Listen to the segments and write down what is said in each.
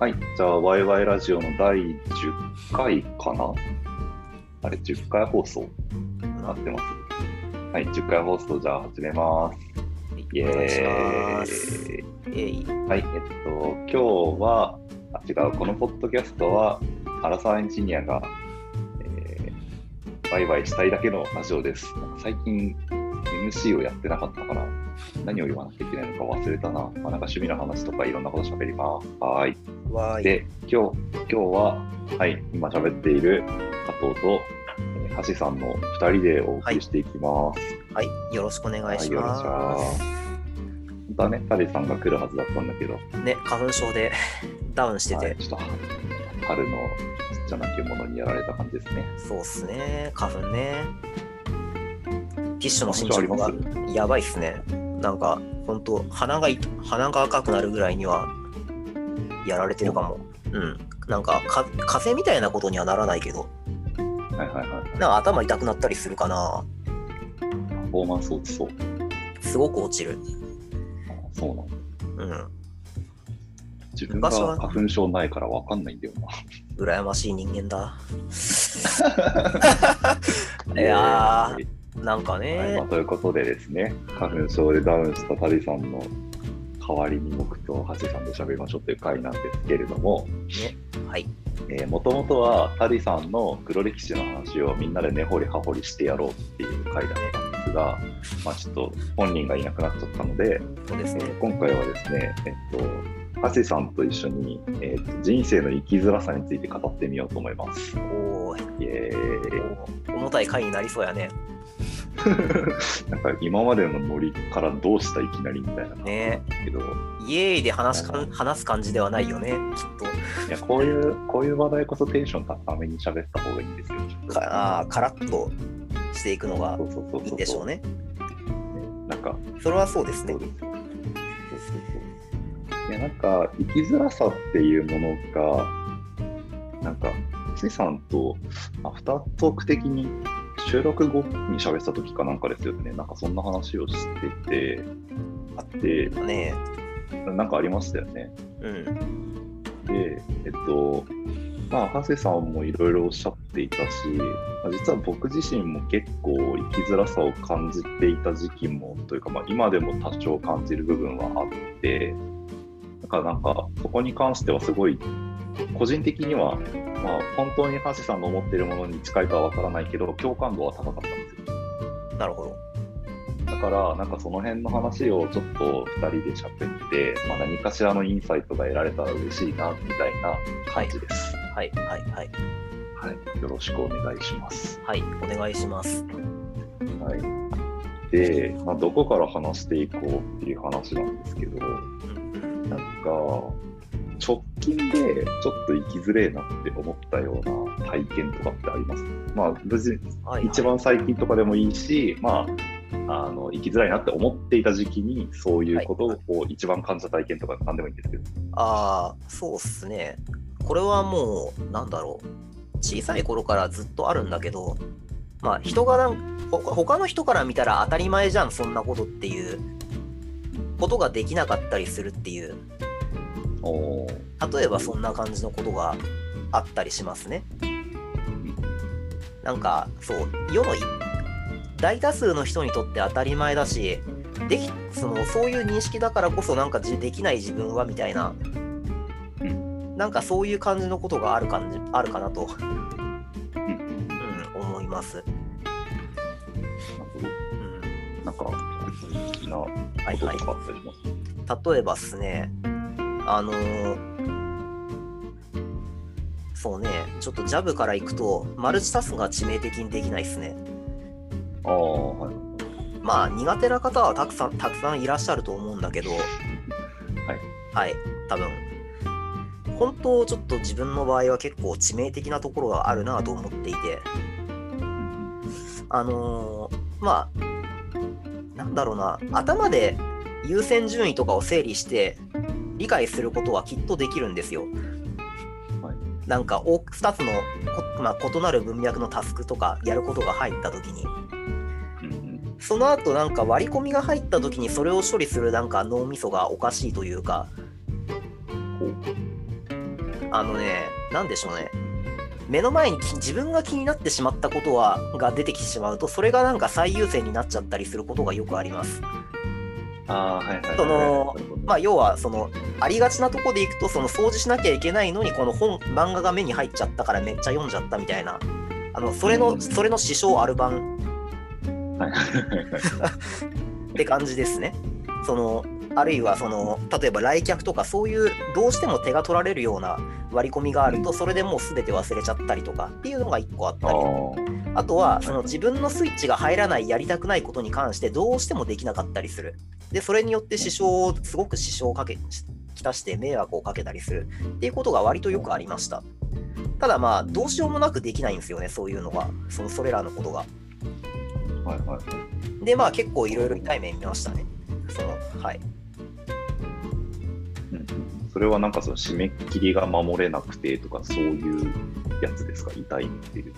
はい、じゃあ、ワイワイラジオの第10回かな？あれ、10回放送なってます。はい、10回放送じゃあ始めます。イエーす。イ。はい、えっと、今日は、あ、違う、このポッドキャストは、アラサーエンジニアが、えー、ワイワイしたいだけのラジオです。最近、MC をやってなかったから、何を言わなきゃいけないのか忘れたな。まあ、なんか趣味の話とかいろんなこと喋ります。はーい。わーい。で、今日、今日は、はい、今喋っている加藤と、えー橋さんの2人でお送りしていきます。はい。よろしくお願いしよろしくお願いしまます。本当はね、タリさんが来るはずだったんだけど、す。ね、花粉症で ダウンしてて、はい、ちょっと春のちっちゃな獣にやられた感じですね。そうっすね。花粉ね。ティッシュの進捗花がやばいっすね。なんか、ほんと、鼻がい鼻が赤くなるぐらいにはやられてるかも。うん。なんかか、風邪みたいなことにはならないけど、はいはいはい。なんか頭痛くなったりするかな。パフォーマンス落ちそう。すごく落ちる。あそうなの。うん。自分が昔は花粉症ないから分かんないんだよな。羨ましい人間だ。いやえー、なんかーはいまあね、ということでですね、花粉症でダウンしたタリさんの代わりに僕と橋さんで喋りましょうという回なんですけれども、はい。もともとはタリさんの黒歴史の話をみんなで根掘り葉掘りしてやろうっていう回だったんですが、まあ、ちょっと本人がいなくなっちゃったので、えそうですね。ー今回はですね、えっと、橋さんと一緒に、えっと、人生の生きづらさについて語ってみようと思います。おーイエーイ重たい回になりそうやね。なんか今までのノリからどうしたいきなりみたいなねだけど、イエーイで話しかん話す感じではないよね、きっいやこういうこういう話題こそテンション高めに喋った方がいいんですよ。と。かあーカラッとしていくのがそうそうそうそういいんでしょうね。なんかそれはそうですねそう。ですそうそう。いや、なんか、生きづらさっていうものが、なんか、ついさんとアフタートーク的に収録後に喋ってた時かなんかですよね。なんかそんな話をしてて、あって、ねなんかありましたよね。うん。で、えっと、まあ、ハセさんもいろいろおっしゃっていたし、まあ実は僕自身も結構生きづらさを感じていた時期も、というか、まあ、今でも多少感じる部分はあって、だからなんか、そこに関してはすごい、個人的には、まあ、本当にハセさんの思っているものに近いかはわからないけど、共感度は高かったんですよ。なるほど。だから、なんかその辺の話をちょっと2人で喋って、まあ、何かしらのインサイトが得られたら嬉しいな、みたいな感じです。はい、はい、はい。はい、よろしくお願いします。はい、お願いします。はい、で、まあ、どこから話していこうっていう話なんですけど、なんか、直近でちょっと生きづれえなって思ったような体験とかってあります？まあ、無事、はい、はい一番最近とかでもいいし、まあ、あの生きづらいなって思っていた時期にそういうことを一番感じた体験とか何でもいいんですけど、ああ、そうっすね。これはもう、なんだろう。小さい頃からずっとあるんだけど、まあ、人がなんほ他の人から見たら当たり前じゃん、そんなことっていうことができなかったりするっていう、例えばそんな感じのことがあったりしますね。なんか、そう、世のい。大多数の人にとって当たり前だし、できそのそういう認識だからこそなんかじできない自分はみたいな、なんかそういう感じのことがある感じあるかなと、うんうん、思います。なん、なんか好きなこはいはいととかあったりします、例えばっすね、あのーそうね、ちょっとジャブからいくと、マルチタスクが致命的にできないっすね。ああはいまあ、苦手な方はたくさん、たくさんいらっしゃると思うんだけど、はい。はい、多分。本当、ちょっと自分の場合は結構致命的なところがあるなと思っていて、あのーまあ、なんだろうな、頭で優先順位とかを整理して、理解することはきっとできるんですよ。はいなんか多く2つのこ、まあ、異なる文脈のタスクとかやることが入った時に、その後なんか割り込みが入った時にそれを処理するなんか脳みそがおかしいというか、あのね、なんでしょうね。目の前にき自分が気になってしまったことはが出てきてしまうと、それがなんか最優先になっちゃったりすることがよくあります。そのまあ、要は、その、ありがちなとこでいくと、その掃除しなきゃいけないのに、この本、漫画が目に入っちゃったからめっちゃ読んじゃったみたいな、あの、それの、うん。それの支障ある版って感じですね。そのあるいはその例えば来客とかそういうどうしても手が取られるような割り込みがあるとそれでもう全て忘れちゃったりとかっていうのが1個あったありー。あとはその自分のスイッチが入らないやりたくないことに関してどうしてもできなかったりするでそれによって支障をすごく支障をかけきたして迷惑をかけたりするっていうことが割とよくありましたただまあどうしようもなくできないんですよねそういうのがそのそれらのことがはいはいはい。でまあ結構いろいろ痛い目見ましたねそのはいそれはなんかその締め切りが守れなくてとかそういうやつですか？痛い目っていう。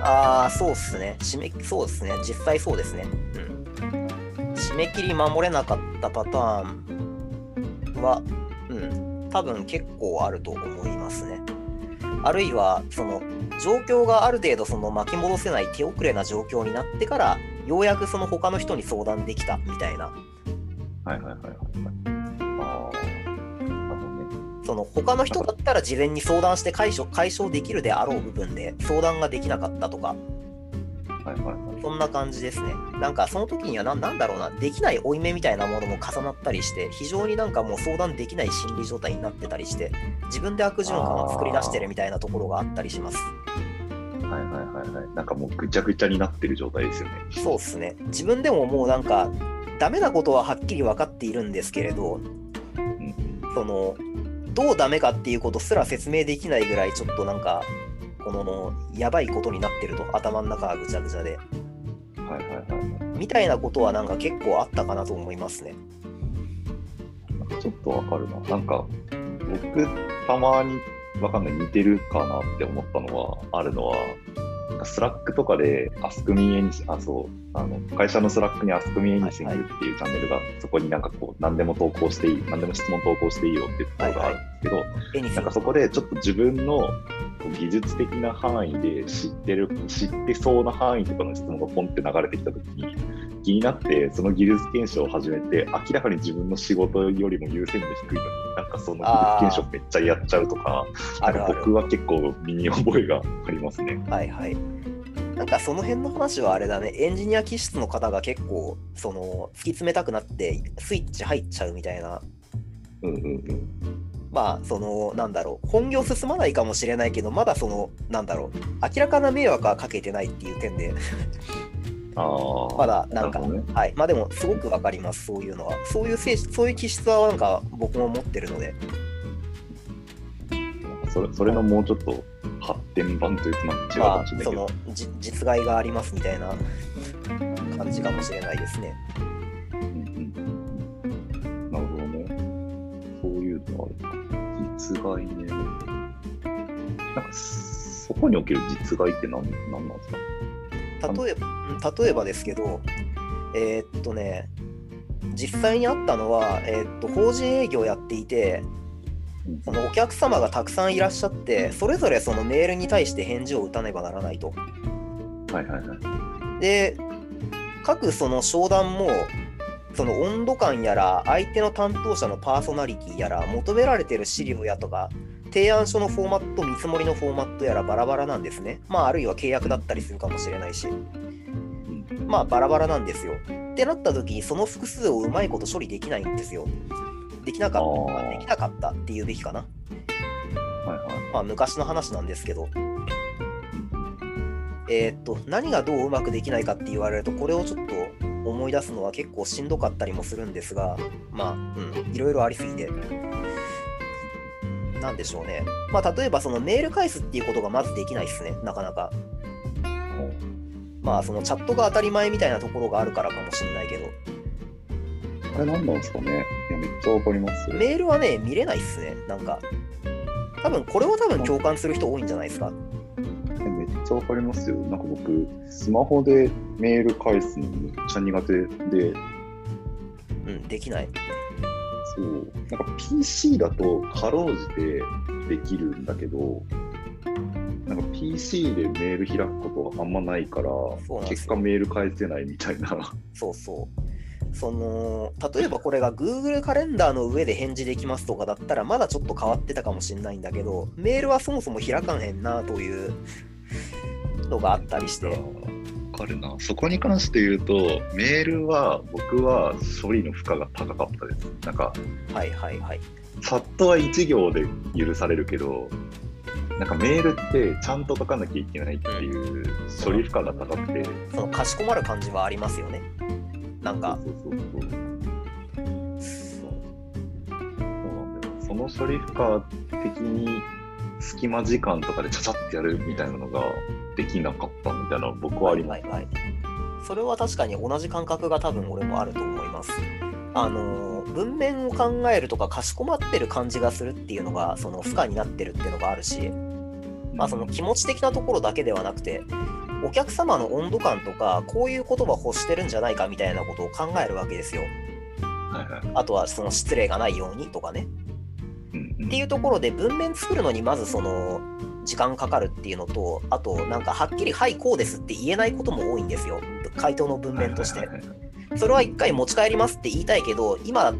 ああ、そうっすね。締め、そうですね。実際そうですね。うん。締め切り守れなかったパターンは、うん、多分結構あると思いますね。あるいは、その、状況がある程度その巻き戻せない手遅れな状況になってから、ようやくその他の人に相談できたみたいな、はいはいはいはいはい。ああ、なるほどね。その他の人だったら事前に相談して解消解消できるであろう部分で相談ができなかったとか、はいはいはい。そんな感じですね。なんかその時にはななんだろうな、できない負い目みたいなものも重なったりして、非常になんかもう相談できない心理状態になってたりして、自分で悪循環を作り出してるみたいなところがあったりします。はいはいはいはい。なんかもうぐちゃぐちゃになってる状態ですよね。そうっすね。自分でももうなんか、ダメなことははっきり分かっているんですけれど、うんその、どうダメかっていうことすら説明できないぐらい、ちょっとなんか、この、やばいことになってると、頭の中がぐちゃぐちゃで。はいはいはいはい。みたいなことはなんか結構あったかなと思いますね。ちょっとわかるな。なんか僕たまにわかんない似てるかなって思ったのはあるのは、 Slack とかであ、そう、あの会社の Slack に Ask Me Anything っていうチャンネルが、そこになんかこう何でも投稿していい、何でも質問投稿していいよっていうところがあるんですけど、エニフィン。なんかそこでちょっと自分の技術的な範囲で知ってる、知ってそうな範囲とかの質問がポンって流れてきたときに、気になってその技術検証を始めて、明らかに自分の仕事よりも優先度低いのに、なんかその技術検証めっちゃやっちゃうとか、なんか僕は結構身に覚えがありますね。はいはい。なんかその辺の話はあれだね、エンジニア気質の方が結構、その、突き詰めたくなって、スイッチ入っちゃうみたいな、うんうんうん。まあ、その、なんだろう、本業進まないかもしれないけど、まだその、なんだろう、明らかな迷惑はかけてないっていう点で。まだなんか、ねはい、まあでも、すごくわかります、そういうのは。そういう性質、そういう気質はなんか僕も持ってるので、それそれのもうちょっと発展版というとなんか違うかまあもしれ、ないけどその、、じ実害がありますみたいな感じかもしれないですね。うんうんうんなるほどね。そういうのある。実害ね。なんか、そこにおける実害って何何なんですか？例えばうん例えばですけど、えーっとね、実際にあったのは、えーっと法人営業やっていて、うんそのお客様がたくさんいらっしゃって、それぞれそのメールに対して返事を打たねばならないと。はいはいはい。で、各その商談も、その温度感やら、相手の担当者のパーソナリティやら、求められてる資料やとか、提案書のフォーマット、見積もりのフォーマットやらバラバラなんですね。まあ、あるいは契約だったりするかもしれないし。まあバラバラなんですよ。ってなった時にその複数をうまいこと処理できないんですよ。できなかった、できなかったっていうべきかな。はいはい。まあ昔の話なんですけど。えーっと、何がどううまくできないかって言われると、これをちょっと思い出すのは結構しんどかったりもするんですが、まあ、うん、いろいろありすぎて。なんでしょうね。まあ、例えばそのメール返すっていうことがまずできないですね、なかなか。まあ、そのチャットが当たり前みたいなところがあるからかもしれないけど。あれ何なんですかね？いや、めっちゃわかりますよ。メールはね、見れないっすね、なんか。多分これは多分共感する人多いんじゃないですか。えめっちゃわかりますよ。なんか僕、スマホでメール返すのめっちゃ苦手で、うん、できない。そう、なんか PC だとかろうじてできるんだけど、なんか PC でメール開くことがあんまないから結果メール返せないみたいな。そうそう。その例えばこれが Google カレンダーの上で返事できますとかだったらまだちょっと変わってたかもしれないんだけどメールはそもそも開かんへんなというのがあったりしてわかるな。そこに関して言うと、メールは僕は処理の負荷が高かったです。なんか、はいはいはいチャットは1行で許されるけど、なんかメールってちゃんと書かなきゃいけないっていう処理負荷が高くて、そのかしこまる感じはありますよねなんかそうそうそうそう。そうなんだよ。その処理負荷的に隙間時間とかでちゃちゃってやるみたいなのができなかったみたいなの僕はあります。はいはいはいそれは確かに同じ感覚が多分俺もあると思いますあの文面を考えるとかかしこまってる感じがするっていうのがその負荷になってるっていうのがあるしまあ、その気持ち的なところだけではなくて、お客様の温度感とか、こういう言葉欲してるんじゃないかみたいなことを考えるわけですよ。はいはいあとはその失礼がないようにとかね。っていうところで文面作るのにまずその時間かかるっていうのと、あとなんかはっきりはいこうですって言えないことも多いんですよ。回答の文面としてそれは一回持ち帰りますって言いたいけど、今、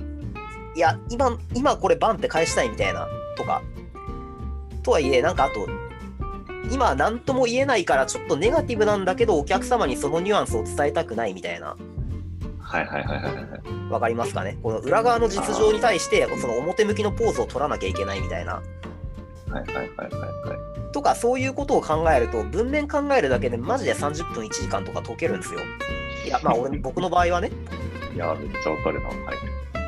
いや、今、今これバンって返したいみたいなとか。とはいえ、なんかあと、今何とも言えないからちょっとネガティブなんだけど、お客様にそのニュアンスを伝えたくないみたいな。はいはいはいはいはい。わかりますかね？この裏側の実情に対して、その表向きのポーズを取らなきゃいけないみたいな。はいはいはいはいはい。とか、そういうことを考えると、文面考えるだけでマジで30分1時間とか解けるんですよ。いや、まあ俺、僕の場合はね。いや、めっちゃわかるな。はい。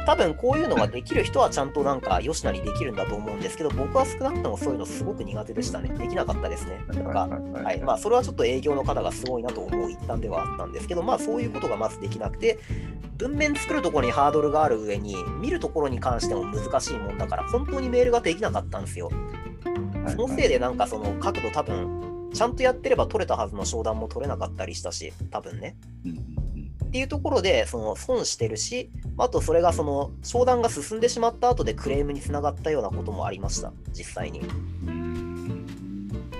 多分こういうのができる人はちゃんとなんかよしなりできるんだと思うんですけど僕は少なくともそういうのすごく苦手でしたね。できなかったですね。なんかはいはいまあそれはちょっと営業の方がすごいなと思う一端ではあったんですけどまあそういうことがまずできなくて文面作るところにハードルがある上に見るところに関しても難しいもんだから本当にメールができなかったんですよ。そのせいでなんかその角度多分ちゃんとやってれば取れたはずの商談も取れなかったりしたし多分ね。っていうところでその損してるしあとそれがその商談が進んでしまった後でクレームにつながったようなこともありました。実際に。うん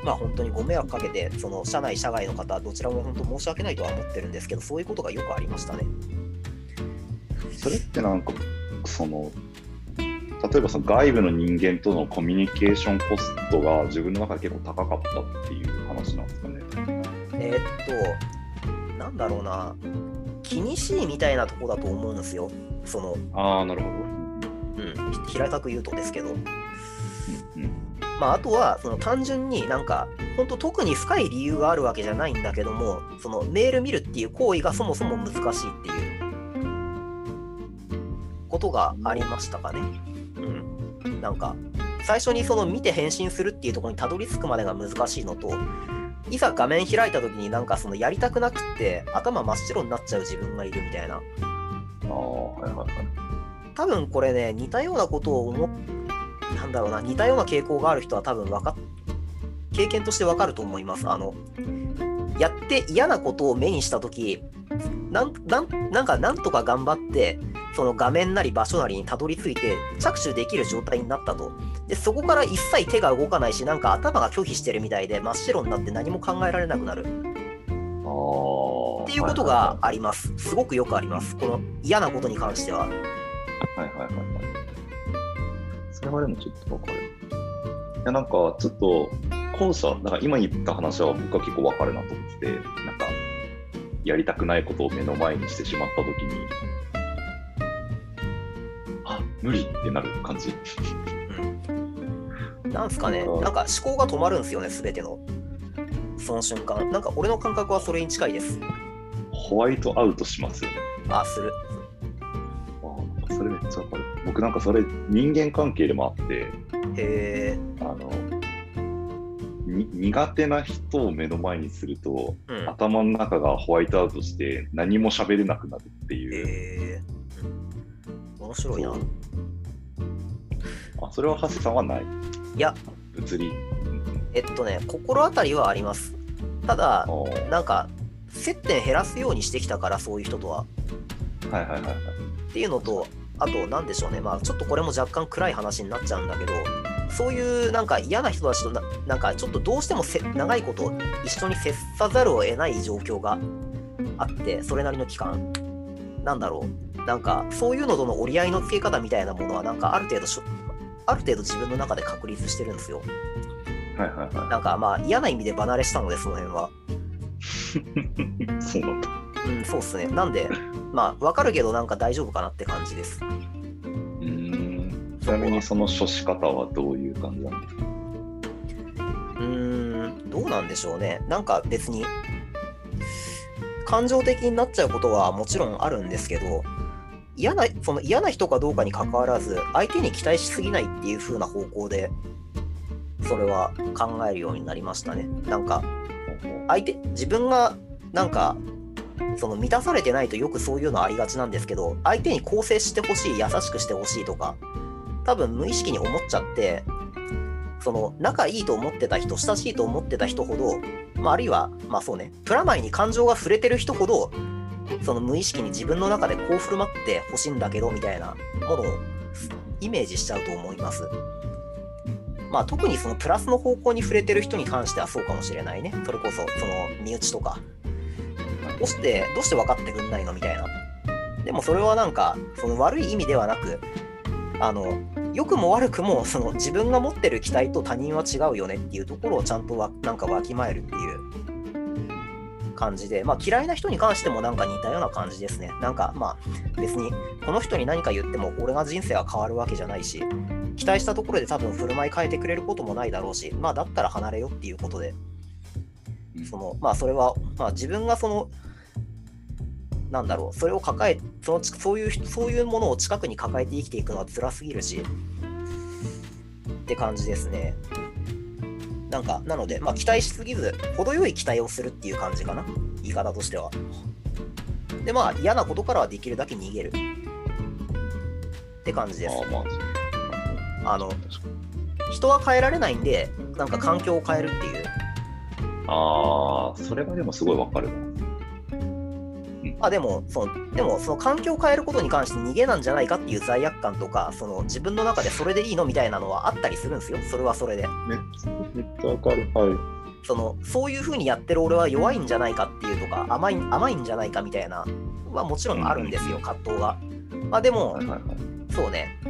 まあ本当にご迷惑かけてその社内社外の方どちらも本当申し訳ないとは思ってるんですけどそういうことがよくありましたね。それってなんか、その、例えばその外部の人間とのコミュニケーションコストが自分の中で結構高かったっていう話なんですかね。えーっとなんだろうな気にしいみたいなとこだと思うんですよ。そのああ、なるほど。うん平たく言うとですけど。まあ、あとはその単純になんか本当特に深い理由があるわけじゃないんだけどもそのメール見るっていう行為がそもそも難しいっていう。ことがありましたかね。うん、なんか最初にその見て返信するっていうところにたどり着くまでが難しいのといざ画面開いた時になんかそのやりたくなくって頭真っ白になっちゃう自分がいるみたいなああ、はいはいはい。多分これね似たようなことを思っなんだろうな似たような傾向がある人は多分わかっ経験としてわかると思いますあのやって嫌なことを目にした時なんなんなんかなんとか頑張ってその画面なり場所なりにたどり着いて着手できる状態になったとでそこから一切手が動かないしなんか頭が拒否してるみたいで真っ白になって何も考えられなくなる。っていうことがありますすごくよくありますこの嫌なことに関してははいはいはいはい。それはでもちょっとわかる。いやなんかちょっと後者、なんか今言った話は僕は結構わかるなと思ってて、なんかやりたくないことを目の前にしてしまったときに、あ無理ってなる感じ。う んなんすかね、なんか思考が止まるんですよね、すべての。その瞬間。なんか俺の感覚はそれに近いです。ホワイトアウトしますよね。あ、する。あーそれめっちゃわかる。僕なんかそれ人間関係でもあって、へえ。あの、に苦手な人を目の前にすると、うん。頭の中がホワイトアウトして何も喋れなくなるっていう。へえ。うん面白いな。あそれはハセさんはない？いや、物理。えっとね、心当たりはあります。ただなんか、接点減らすようにしてきたから、そういう人とは。はいはいはいはい。っていうのと、あと、なんでしょうね、まあ、ちょっとこれも若干暗い話になっちゃうんだけど、そういうなんか嫌な人たちとななんかちょっとどうしてもせ長いこと一緒に接さざるを得ない状況があってそれなりの期間なんだろうなんかそういうのとの折り合いのつけ方みたいなものはなんかある程度しょある程度自分の中で確立してるんですよはいはいはなんかまあ嫌な意味で離れしたのでその辺は。い。そうなんだ。うん、そうっすね。なんで、まあ、わかるけど、なんか大丈夫かなって感じです。ちなみにその処し方はどういう感じなんですか？うん、どうなんでしょうね。なんか別に、感情的になっちゃうことはもちろんあるんですけど、嫌な、その嫌な人かどうかに関わらず、相手に期待しすぎないっていう風な方向で、それは考えるようになりましたね。なんか、相手、自分が、なんか、その満たされてないとよくそういうのありがちなんですけど、相手に更生してほしい、優しくしてほしいとか、多分無意識に思っちゃって、その仲いいと思ってた人、親しいと思ってた人ほど、まあ、あるいは、まあそうね、プラマイに感情が触れてる人ほど、その無意識に自分の中でこう振る舞ってほしいんだけどみたいなものをイメージしちゃうと思います。まあ特にそのプラスの方向に触れてる人に関してはそうかもしれないね。それこそその身内とか。どうして、どうして分かってくんないの？みたいな。でもそれはなんか、その悪い意味ではなく、あの、良くも悪くもその自分が持ってる期待と他人は違うよねっていうところをちゃんとわなんかわきまえるっていう。感じで、まあ嫌いな人に関してもなんか似たような感じですね。なんかまあ別にこの人に何か言っても俺が人生は変わるわけじゃないし、期待したところで多分振る舞い変えてくれることもないだろうし、まあだったら離れよっていうことで、そのまあそれは、まあ自分がその、なんだろう、それを抱え、そのそういう人そういうものを近くに抱えて生きていくのは辛すぎるし、って感じですね。なんか、なので、まあ期待しすぎず、程よい期待をするっていう感じかな、言い方としては。で、まあ嫌なことからはできるだけ逃げる。って感じです。ああ、まあ、あの、人は変えられないんで、なんか環境を変えるっていう。ああ、それはでもすごいわかるな。あでもその、でもその環境を変えることに関して逃げなんじゃないかっていう罪悪感とか、その自分の中でそれでいいのみたいなのはあったりするんですよ、それはそれで。めっちゃ、めっちゃわかる。はい。そのそういう風にやってる俺は弱いんじゃないかっていうとか、甘い甘いんじゃないかみたいなはもちろんあるんですよ、葛藤が。まあでもは、いはいはい。そうね。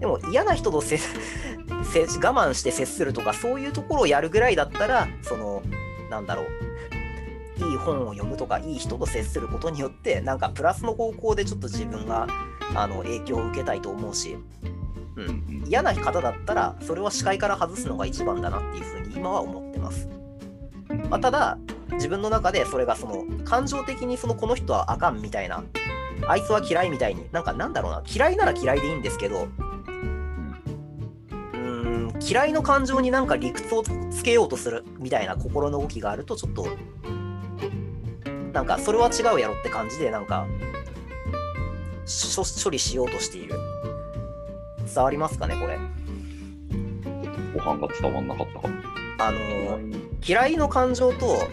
でも嫌な人とせせ 我慢して接するとかそういうところをやるぐらいだったらそのなんだろういい本を読むとかいい人と接することによってなんかプラスの方向でちょっと自分があの影響を受けたいと思うし、う、うんん。嫌な方だったらそれは視界から外すのが一番だなっていうふうに今は思ってます。まあ、ただ自分の中でそれがその感情的にそのこの人はあかんみたいなあいつは嫌いみたいになんかなんだろうな嫌いなら嫌いでいいんですけどうーん嫌いの感情になんか理屈をつけようとするみたいな心の動きがあるとちょっとなんかそれは違うやろって感じでなんか処処理しようとしている伝わりますかねこれご飯が伝わんなかったかも。あのー嫌いの感情と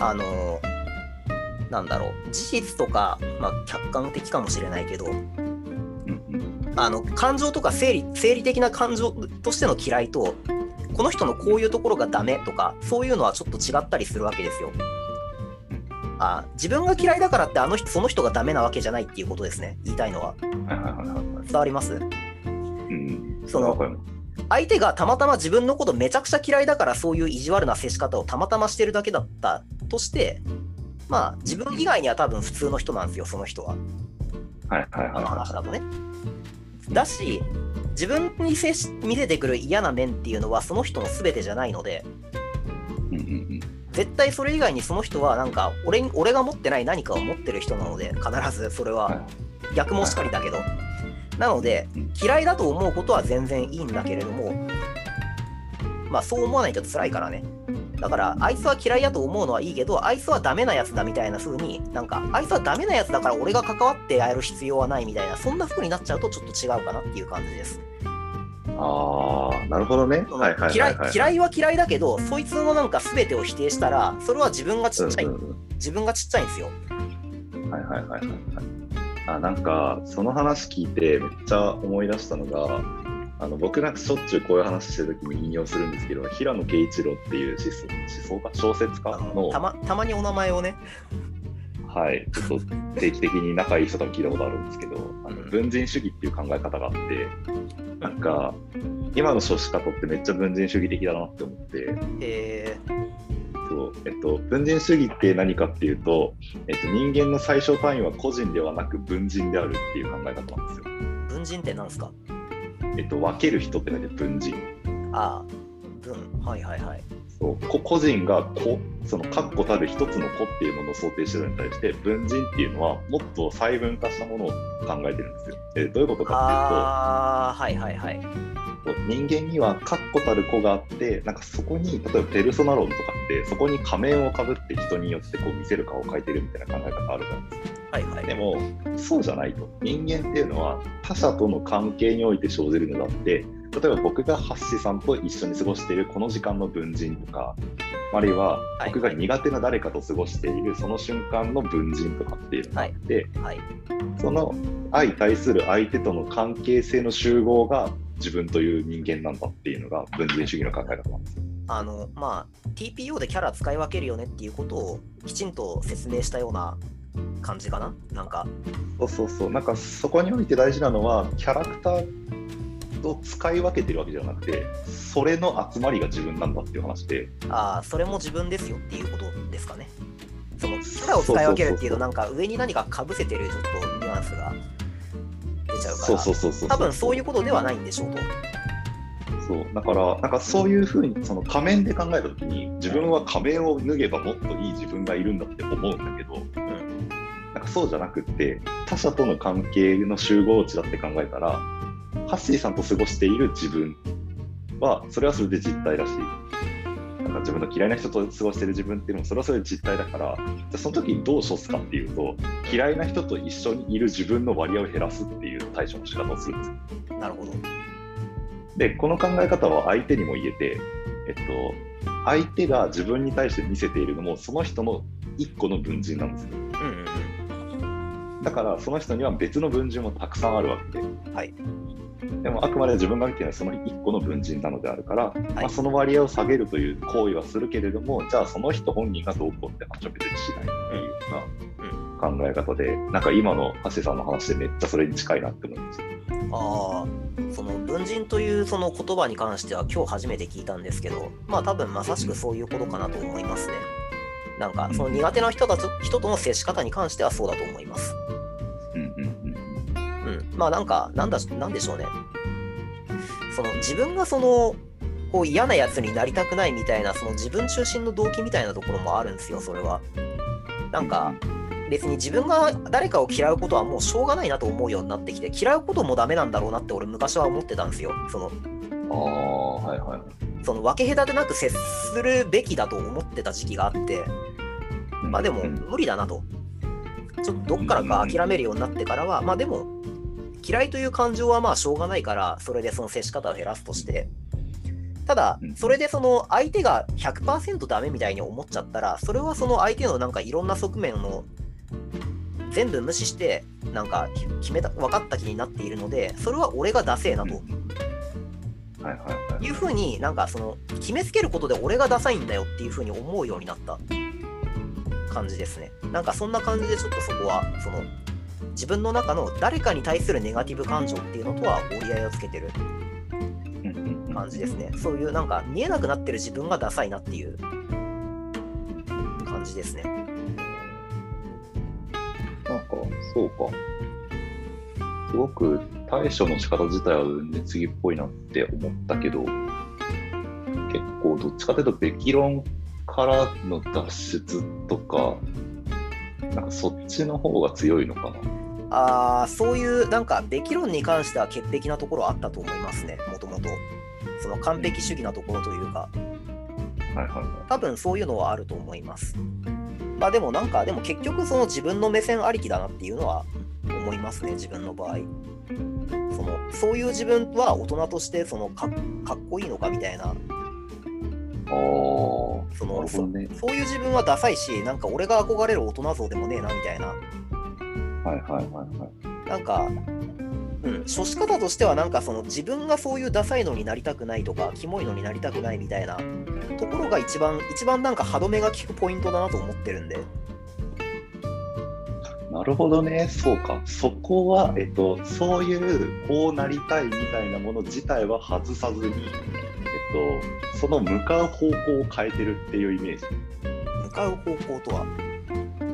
あのーなんだろう事実とか、まあ、客観的かもしれないけどうんうんあの感情とか生理生理的な感情としての嫌いとこの人のこういうところがダメとかそういうのはちょっと違ったりするわけですよ。あ自分が嫌いだからってあの人その人がダメなわけじゃないっていうことですね言いたいのは。伝わります？うん。その相手がたまたま自分のことめちゃくちゃ嫌いだからそういう意地悪な接し方をたまたましてるだけだったとしてまあ自分以外には多分普通の人なんですよその人ははいはいはいは話だとね。だし自分に接し見せてくる嫌な面っていうのはその人の全てじゃないのでい。うんうんうん。絶対それ以外にその人はなんか俺に俺が持ってない何かを持ってる人なので必ずそれは。は逆もしかりだけど。なのでうん嫌いだと思うことは全然いいんだけれどもまあそう思わないと辛いからね。だからあいつは嫌いだと思うのはいいけどあいつはダメなやつだみたいな風になんかあいつはダメなやつだから俺が関わってやる必要はないみたいなそんな風になっちゃうとちょっと違うかなっていう感じですああ、なるほどね。はいはいはい嫌はいい。嫌いは嫌いだけどそいつのなんか全てを否定したらそれは自分がちっちゃい、うんうん自分がちっちゃいんですようんはいはいはいはいはい。あなんかその話聞いてめっちゃ思い出したのがあの僕なんかしょっちゅうこういう話してるときに引用するんですけど、平野啓一郎っていう思想思想家小説家のたまたまにお名前をね、はい、ちょっと定期的に仲いい人と聞いたことあるんですけど、あの文人主義っていう考え方があって、なんか、今の少子化とってめっちゃ文人主義的だなって思って、え。そう。えっと、文人主義って何かっていうと、えっと、人間の最小単位は個人ではなく文人であるっていう考え方なんですよ。ー、文人ってなんすか？えっと、分ける人って書いて文人。ああ、文、はいはいはい。そうこ個人が個その確固たる一つの個っていうものを想定してるのに対して文人っていうのはもっと細分化したものを考えてるんですよ。えどういうことかああ、はいはいはい。ってい人間には確固たる個があってなんかそこに例えばペルソナ論とかってそこに仮面をかぶって人によってこう見せる顔を描いてるみたいな考え方あるじゃないですか。はいはい。でもそうじゃないと人間っていうのは他者との関係において生じるのだって例えば僕がハッシーさんと一緒に過ごしているこの時間の文人とかあるいははい。僕が苦手な誰かと過ごしているその瞬間の文人とかっていうのがあって、はい。その相対する相手との関係性の集合が自分という人間なんだっていうのが文人主義の考え方なんです。よ。あの、まあ、TPO でキャラ使い分けるよねっていうことをきちんと説明したような感じかな？なんか、そうそうそう。なんかそこにおいて大事なのはキャラクターと使い分けてるわけじゃなくてそれの集まりが自分なんだっていう話で。ああ、それも自分ですよっていうことですかね。そのキャラを使い分けるっていうと、なんか上に何かかぶせてるちょっとニュアンスが出ちゃうから、そうそうそうそう多分そういうことではないんでしょうと。そう。だからなんかそういうふうにその仮面で考えた時に自分は仮面を脱げばもっといい自分がいるんだって思うんだけど、ん。なんかそうじゃなくって他者との関係の集合値だって考えたらハッシーさんと過ごしている自分はそれはそれで実態だしなんか自分の嫌いな人と過ごしている自分っていうのもそれはそれで実態だからじゃあその時にどう処すかっていうと嫌いな人と一緒にいる自分の割合を減らすっていう対処の仕方をするんですよ。なるほど。でこの考え方は相手にも言えて、えっと、相手が自分に対して見せているのもその人の一個の文人なんですようんうんうん。だからその人には別の文人もたくさんあるわけで、はいでもあくまで自分が見ているのはその一個の文人なのであるから、まあ、その割合を下げるという行為はするけれどもじゃあその人本人がどうこうって話は別にしないっていうような考え方でなんか今の橋さんの話でめっちゃそれに近いなって思いました。ああ、その文人というその言葉に関しては今日初めて聞いたんですけど、まあ多分まさしくそういうことかなと思いますね。なんかその苦手な人たち人との接し方に関してはそうだと思います。うんうんうんうん。まあなんか、なんだ、なんでしょうね。その自分がその、こう嫌なやつになりたくないみたいな、その自分中心の動機みたいなところもあるんですよ、それは。なんか、別に自分が誰かを嫌うことはもうしょうがないなと思うようになってきて、嫌うこともダメなんだろうなって俺昔は思ってたんですよ。その、ああはいはい。その分け隔てなく接するべきだと思ってた時期があって、まあでもうん。無理だなと。ちょっとどっからか諦めるようになってからは、まあでも嫌いという感情はまあしょうがないから、それでその接し方を減らすとして、ただうん、それでその相手が100%ダメみたいに思っちゃったら、それはその相手のなんかいろんな側面を全部無視して、なんか決めた、分かった気になっているので、それは俺がダセえなとはいはいはいいうふうになんかその決めつけることで俺がダサいんだよっていうふうに思うようになった感じですね。なんかそんな感じでちょっとそこはその自分の中の誰かに対するネガティブ感情っていうのとは折り合いをつけてる感じですね。そういうなんか見えなくなってる自分がダサいなっていう感じですね。なんか、そうか。すごく対処の仕方自体は熱議っぽいなって思ったけど、結構どっちかというと、べき論からの脱出とか、なんかそっちの方が強いのかな。ああ、そういうなんかべき論に関しては潔癖なところはあったと思いますね、もともと。その完璧主義なところというか。はいはいは多分そういうのはあると思います。まあでもなんか、でも結局その自分の目線ありきだなっていうのは思いますね、自分の場合。そのそういう自分は大人としてそのかかっこいいのかみたいな、そのそ。そういう自分はダサいし、なんか俺が憧れる大人像でもねえなみたいな、はいはいはいはい。なんか、うん、処し方としてはなんかその自分がそういうダサいのになりたくないとかキモいのになりたくないみたいなところが一番一番なんか歯止めが効くポイントだなと思ってるんでなるほどね、そうか。そこは、えっと、そういう、こうなりたいみたいなもの自体は外さずに、えっと、その向かう方向を変えてるっていうイメージ。向かう方向とは？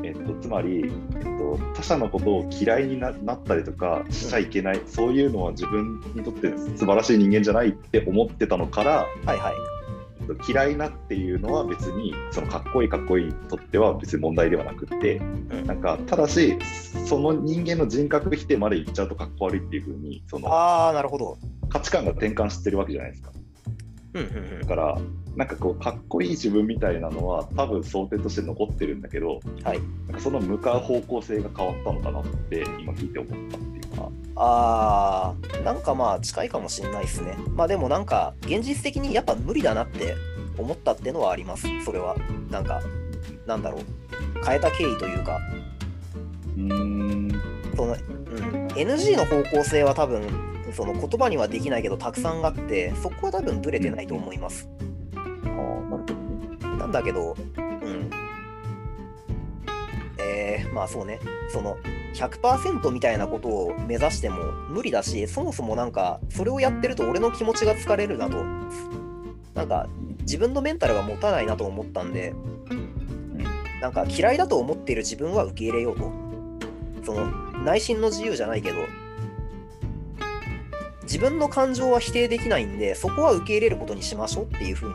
えっと、つまり、えっと、他者のことを嫌いにななったりとかしちゃいけない、そういうのは自分にとって素晴らしい人間じゃないって思ってたのから、はいはいえっと嫌いなっていうのは別にそのかっこいいかっこいいにとっては別に問題ではなくって、ん。なんかただしその人間の人格否定まで言っちゃうとかっこ悪いっていうふうにそのああなるほど。価値観が転換してるわけじゃないですか。うんうんだからなんかこうかっこいい自分みたいなのは多分想定として残ってるんだけどうんはい。なんかその向かう方向性が変わったのかなって今聞いて思ったあーなんかまあ近いかもしんないですね。まあでもなんか現実的にやっぱ無理だなって思ったってのはあります。それは。なんかなんだろう。変えた経緯というか。うーん。その、うん、NG の方向性は多分その言葉にはできないけどたくさんあってそこは多分ブレてないと思います、ああなるほどね。なんだけどうん。えー、まあそうね。その100%みたいなことを目指しても無理だしそもそもなんかそれをやってると俺の気持ちが疲れるなと。なんか自分のメンタルが持たないなと思ったんでなんか嫌いだと思っている自分は受け入れようと。その内心の自由じゃないけど自分の感情は否定できないんでそこは受け入れることにしましょうっていうふうに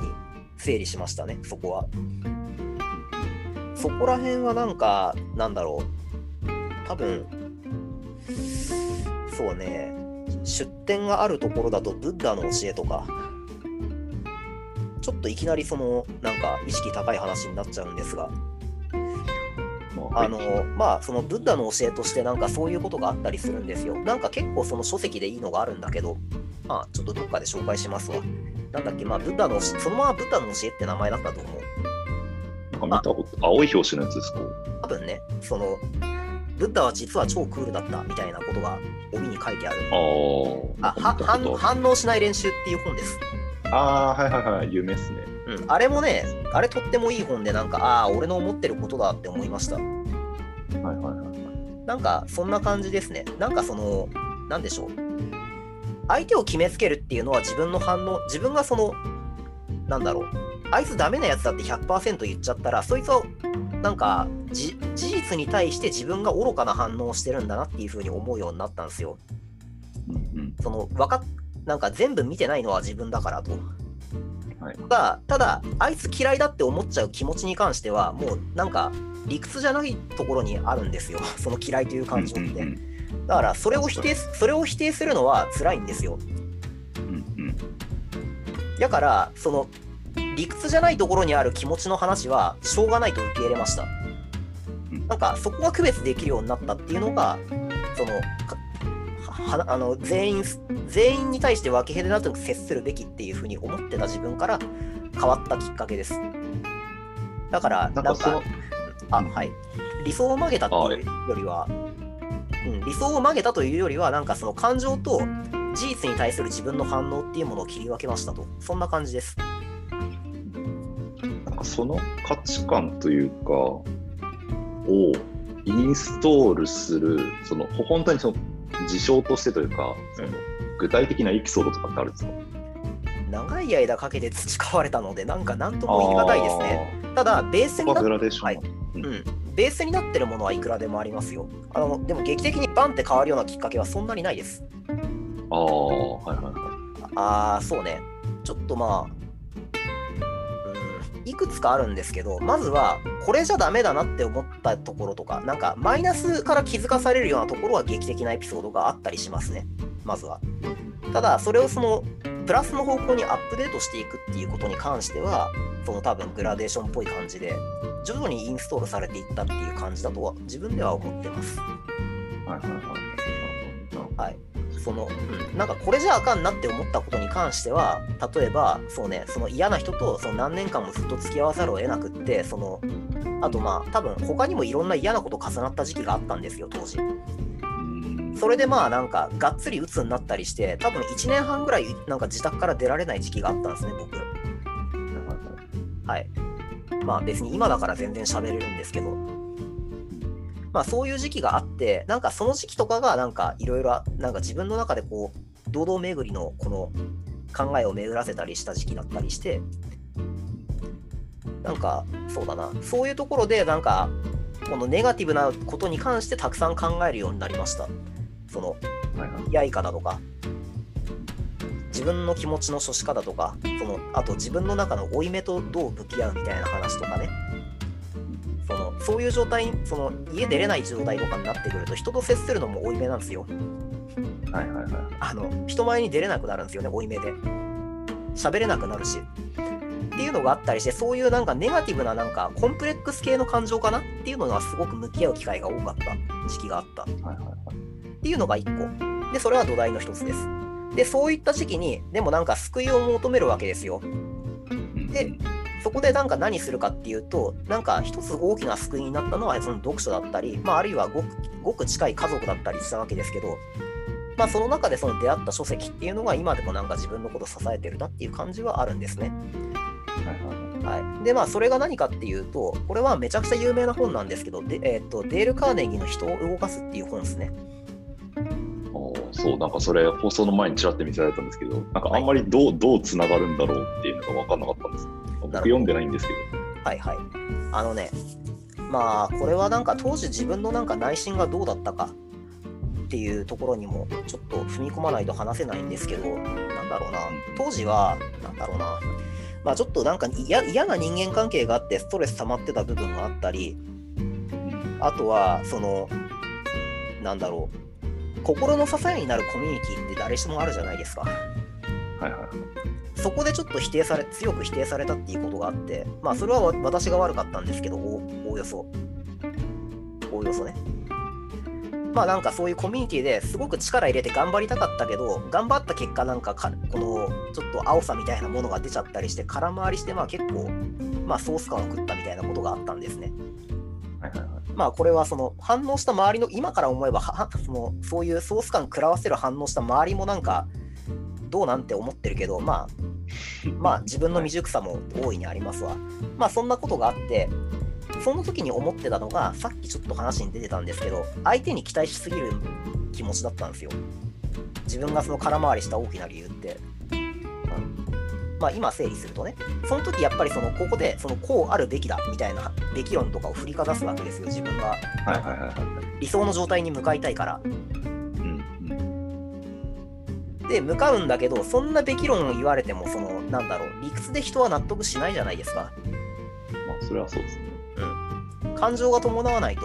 整理しましたねそこは。そこら辺はなんかなんだろう。多分。そうね。出典があるところだとブッダの教えとか。ちょっといきなりそのなんか意識高い話になっちゃうんですが。まあのまあそのブッダの教えとしてなんかそういうことがあったりするんですよ。なんか結構その書籍でいいのがあるんだけど、まあちょっとどっかで紹介しますわ。なんだっけ、まあブッダの教え、そのままブッダの教えって名前だったと思う。なんか見たこと青い表紙のやつですか？多分ね、その、ブッダは実は超クールだったみたいなことが帯に書いてある。ああは反反応しない練習っていう本です。ああーはいはいはい有名っすねうん、あれもね、あれとってもいい本で、なんか、ああ、俺の思ってることだって思いました。はいはいはいなんかそんな感じですね。なんかその、なんでしょう。相手を決めつけるっていうのは自分の反応、自分がその、なんだろう。あいつダメなやつだって100%言っちゃったら、そいつは、なんかじ、事実に対して自分が愚かな反応をしてるんだなっていうふうに思うようになったんですよ。うんうんその、わかっ、なんか全部見てないのは自分だからと。はいただ、ただ、あいつ嫌いだって思っちゃう気持ちに関しては、もうなんか、理屈じゃないところにあるんですよ。その嫌いという感情って。うんうんだからそれを否定すそれを否定するのは辛いんですよ。うんうんだからその理屈じゃないところにある気持ちの話はしょうがないと受け入れました。うんなんかそこが区別できるようになったっていうのがそのかはあの全員全員に対して分け隔てなく接するべきっていうふうに思ってた自分から変わったきっかけです。だからなんんかあはい理想を曲げたっていうよりは、うん、理想を曲げたというよりはなんかその感情と事実に対する自分の反応っていうものを切り分けましたとそんな感じです。かその価値観というかをインストールするその本当にその事象としてというかその具体的なエピソードとかってあるんですか？長い間かけて培われたのでなんか何とも言い難いですね。ただベースになっグラデーション、はいうん、ベースになってるものはいくらでもありますよ。あのでも劇的にバンって変わるようなきっかけはそんなにないです。ああはいはいはいああ、そうね。ちょっとまあ、うん、いくつかあるんですけど、まずは、これじゃダメだなって思ったところとか、なんか、マイナスから気づかされるようなところは劇的なエピソードがあったりしますね。まずは。ただ、それをその、プラスの方向にアップデートしていくっていうことに関しては、その多分グラデーションっぽい感じで、徐々にインストールされていったっていう感じだとは、自分では思ってます。はいはいはいはい、その、うん、なんかこれじゃあかんなって思ったことに関しては例えばそうねその嫌な人とその何年間もずっと付き合わざるを得なくってそのあとまあ多分他にもいろんな嫌なこと重なった時期があったんですよ当時。うんそれでまあなんかがっつり鬱になったりして多分1年半ぐらいなんか自宅から出られない時期があったんですね僕。はい。まあ別に今だから全然喋れるんですけどまあそういう時期があってなんかその時期とかがなんかいろいろなんか自分の中でこう堂々巡りのこの考えを巡らせたりした時期だったりしてなんかそうだな。そういうところでなんかこのネガティブなことに関してたくさん考えるようになりました。そのやいかだとか自分の気持ちの処し方とかそのあと自分の中の負い目とどう向き合うみたいな話とかねそのそういう状態その家出れない状態とかになってくると人と接するのも負い目なんですよはいはいはい。あの人前に出れなくなるんですよね負い目で喋れなくなるしっていうのがあったりしてそういうなんかネガティブななんかコンプレックス系の感情かな？っていうのがすごく向き合う機会が多かった時期があったはいはいはい。っていうのが1個。で、それは土台の一つです。で、そういった時期に、でもなんか救いを求めるわけですよ。でそこでなんか何するかっていうと、なんか一つ大きな救いになったのはその読書だったり、まあ、あるいはごくごく近い家族だったりしたわけですけど、まあ、その中でその出会った書籍っていうのが今でもなんか自分のことを支えてるなっていう感じはあるんですね。はいはいはい、でまあそれが何かっていうとこれはめちゃくちゃ有名な本なんですけどで、えーっとデール・カーネギーの「人を動かす」っていう本ですね。そう、なんかそれ、放送の前にちらって見せられたんですけど、なんかあんまりどう、どうつながるんだろうっていうのが分かんなかったんです。僕読んでないんですけど。はいはい。あのね、まあ、これはなんか当時自分のなんか内心がどうだったかっていうところにもちょっと踏み込まないと話せないんですけど、なんだろうな、当時は、なんだろうな、まあちょっとなんか嫌嫌な人間関係があってストレス溜まってた部分があったり、あとは、その、なんだろう、心の支えになるコミュニティって誰しもあるじゃないですか。はいはい。そこでちょっと否定され、強く否定されたっていうことがあって、まあそれはわ私が悪かったんですけど、おおおよそ。おおよそね。まあなんかそういうコミュニティですごく力入れて頑張りたかったけど、頑張った結果なんかかこのちょっと青さみたいなものが出ちゃったりして、空回りしてまあ結構、まあソース感を食ったみたいなことがあったんですね。はいはいはい。まあこれはその反応した周りの今から思えばはそのそういうソース感食らわせる反応した周りもなんかどうなんて思ってるけどまあ まあ自分の未熟さも大いにありますわ。まあそんなことがあってその時に思ってたのがさっきちょっと話に出てたんですけど相手に期待しすぎる気持ちだったんですよ。自分がその空回りした大きな理由って。まあ今整理するとね、その時やっぱりそのここでそのこうあるべきだみたいなべき論とかを振りかざすわけですよ、自分が。理想の状態に向かいたいから。で、向かうんだけど、そんなべき論を言われても、その、なんだろう、理屈で人は納得しないじゃないですか。まあ、それはそうですね。うん。感情が伴わないと。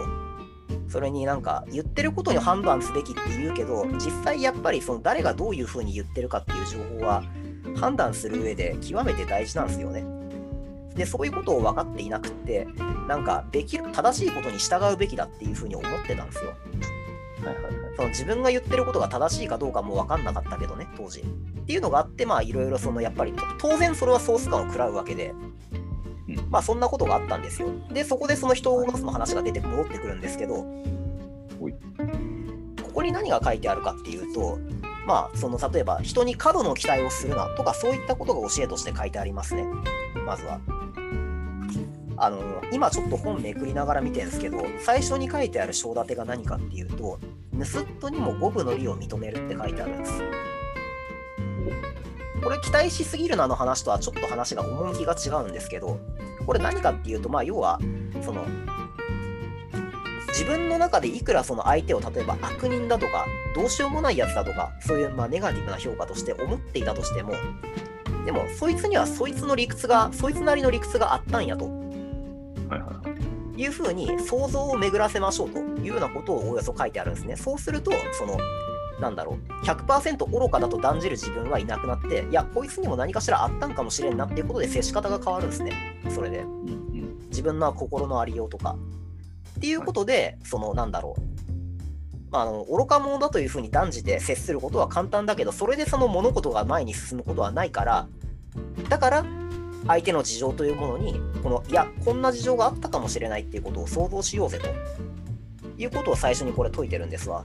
それになんか、言ってることに判断すべきって言うけど、実際やっぱりその誰がどういうふうに言ってるかっていう情報は、判断する上で極めて大事なんですよね。で、そういうことを分かっていなくって、なんか、べき、正しいことに従うべきだっていうふうに思ってたんですよ。はいはいはい。その自分が言ってることが正しいかどうかも分かんなかったけどね、当時。っていうのがあって、まあいろいろそのやっぱりと当然それはソース感を食らうわけで、うんまあそんなことがあったんですよ。で、そこでその人を動かすの話が出て戻ってくるんですけど、ここに何が書いてあるかっていうと、まあその例えば人に過度の期待をするなとかそういったことが教えとして書いてありますね。まずは。あの今ちょっと本めくりながら見てるんですけど最初に書いてある章立てが何かっていうと「盗人にも五分の利を認める」って書いてあるんです。これ期待しすぎるなの話とはちょっと話が趣が違うんですけどこれ何かっていうとまあ要はその自分の中でいくらその相手を例えば悪人だとかどうしようもないやつだとかそういうまネガティブな評価として思っていたとしてもでもそいつにはそいつの理屈がそいつなりの理屈があったんやとはいはいはい。いうふうに想像を巡らせましょうというようなことをおおよそ書いてあるんですね。そうすると、その、なんだろう、100%愚かだと断じる自分はいなくなって、いや、こいつにも何かしらあったんかもしれんなっていうことで接し方が変わるんですね。それで。自分の心のありようとか。っていうことで、その、なんだろう。まあ、あの愚か者だというふうに断じて接することは簡単だけど、それでその物事が前に進むことはないから、だから、相手の事情というものに、この、いや、こんな事情があったかもしれないっていうことを想像しようぜと。いうことを最初にこれ解いてるんですわ。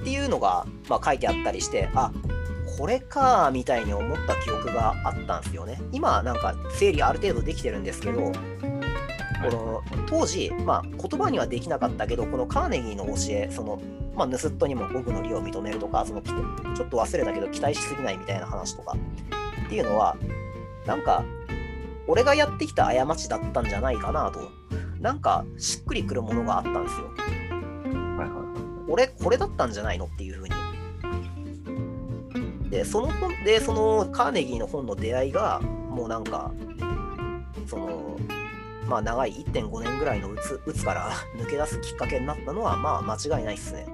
っていうのが、まあ、書いてあったりしてあこれかみたいに思った記憶があったんですよね。今なんか整理ある程度できてるんですけどこの当時、まあ、言葉にはできなかったけどこのカーネギーの教えその、まあ、盗人にも僕の利を認めるとかそのちょっと忘れたけど期待しすぎないみたいな話とか。っていうのはなんか俺がやってきた過ちだったんじゃないかなとなんかしっくりくるものがあったんですよ。はいはい俺これだったんじゃないのっていうふうに。でその本でそのカーネギーの本の出会いがもうなんかそのまあ長い1.5年ぐらいのうつうつから 抜け出すきっかけになったのはまあ間違いないっすね。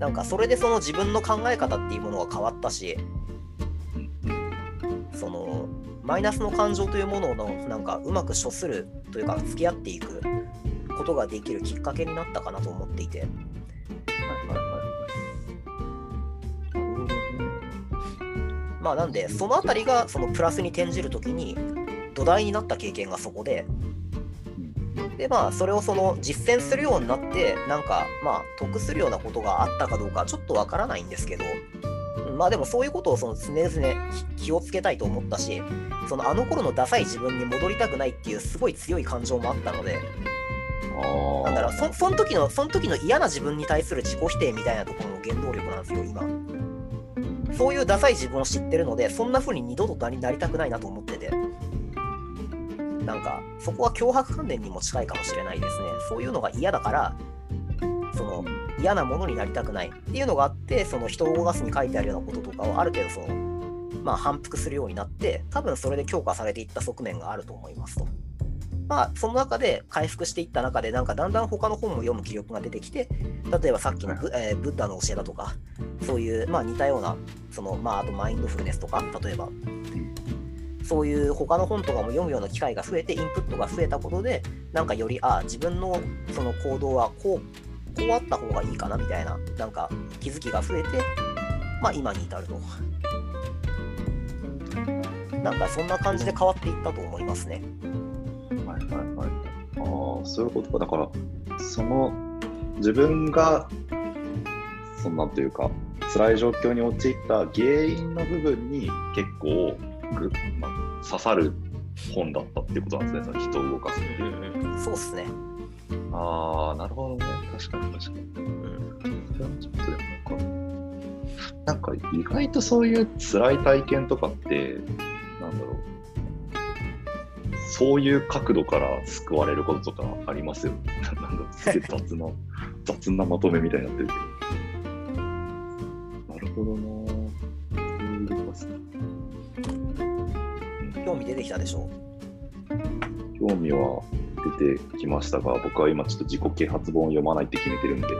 なんかそれでその自分の考え方っていうものが変わったしそのマイナスの感情というもののなんかうまく処するというか付き合っていくことができるきっかけになったかなと思っていて。まあなんでそのあたりがそのプラスに転じるときに土台になった経験がそこでうんでまあそれをその実践するようになってなんかまあ得するようなことがあったかどうかちょっとわからないんですけど。うんまあでもそういうことをその常々気気をつけたいと思ったしそのあの頃のダサい自分に戻りたくないっていうすごい強い感情もあったので。なんだろうそその時のその時の嫌な自分に対する自己否定みたいなところの原動力なんですよ今。そういうダサい自分を知ってるのでそんな風に二度となりたくないなと思っててなんかそこは脅迫観念にも近いかもしれないですね。そういうのが嫌だからその嫌なものになりたくないっていうのがあってその人を動かすに書いてあるようなこととかをある程度そのまあ反復するようになって多分それで強化されていった側面があると思いますと。まあ、その中で回復していった中で、なんかだんだん他の本も読む気力が出てきて、例えばさっきのブ,、えーブッダの教えだとか、そういう、まあ、似たような、そのまあ、あとマインドフルネスとか、例えば、そういう他の本とかも読むような機会が増えて、インプットが増えたことで、なんかより、ああ、自分のその行動はこう、こうあった方がいいかなみたいな、なんか気づきが増えて、まあ、今に至ると。なんかそんな感じで変わっていったと思いますね。はいはいはい。ああ、そういうことか。だから、その自分が、そんなんというか、辛い状況に陥った原因の部分に結構ぐ、ま、刺さる本だったっていうことなんですね、その人を動かす。そうっすね。ああ、なるほどね。確かに確かに。うんそれはちょっとでもなんか、なんか意外とそういう辛い体験とかって、なんだろう。そういう角度から救われることとかありますよ。なんだろう、すげえ雑な、雑なまとめみたいになってるけど。なるほどな興味出てきたでしょ？興味は出てきましたが、僕は今ちょっと自己啓発本を読まないって決めてるんで、ちょ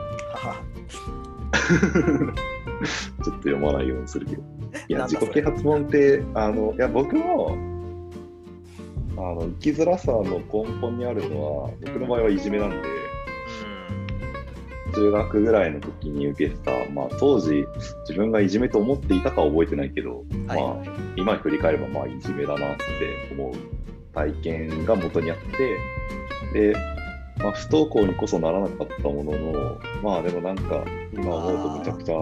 っと読まないようにするけど。いや、自己啓発本って、あの、いや、僕も、あの、生きづらさの根本にあるのは、僕の場合はいじめなんで、中学ぐらいの時に受けてた、まあ、当時、自分がいじめと思っていたかは覚えてないけど、はいまあ、今振り返れば、まあ、いじめだなって思う体験が元にあって、で、まあ、不登校にこそならなかったものの、まあでもなんか、今思うとめちゃくちゃ、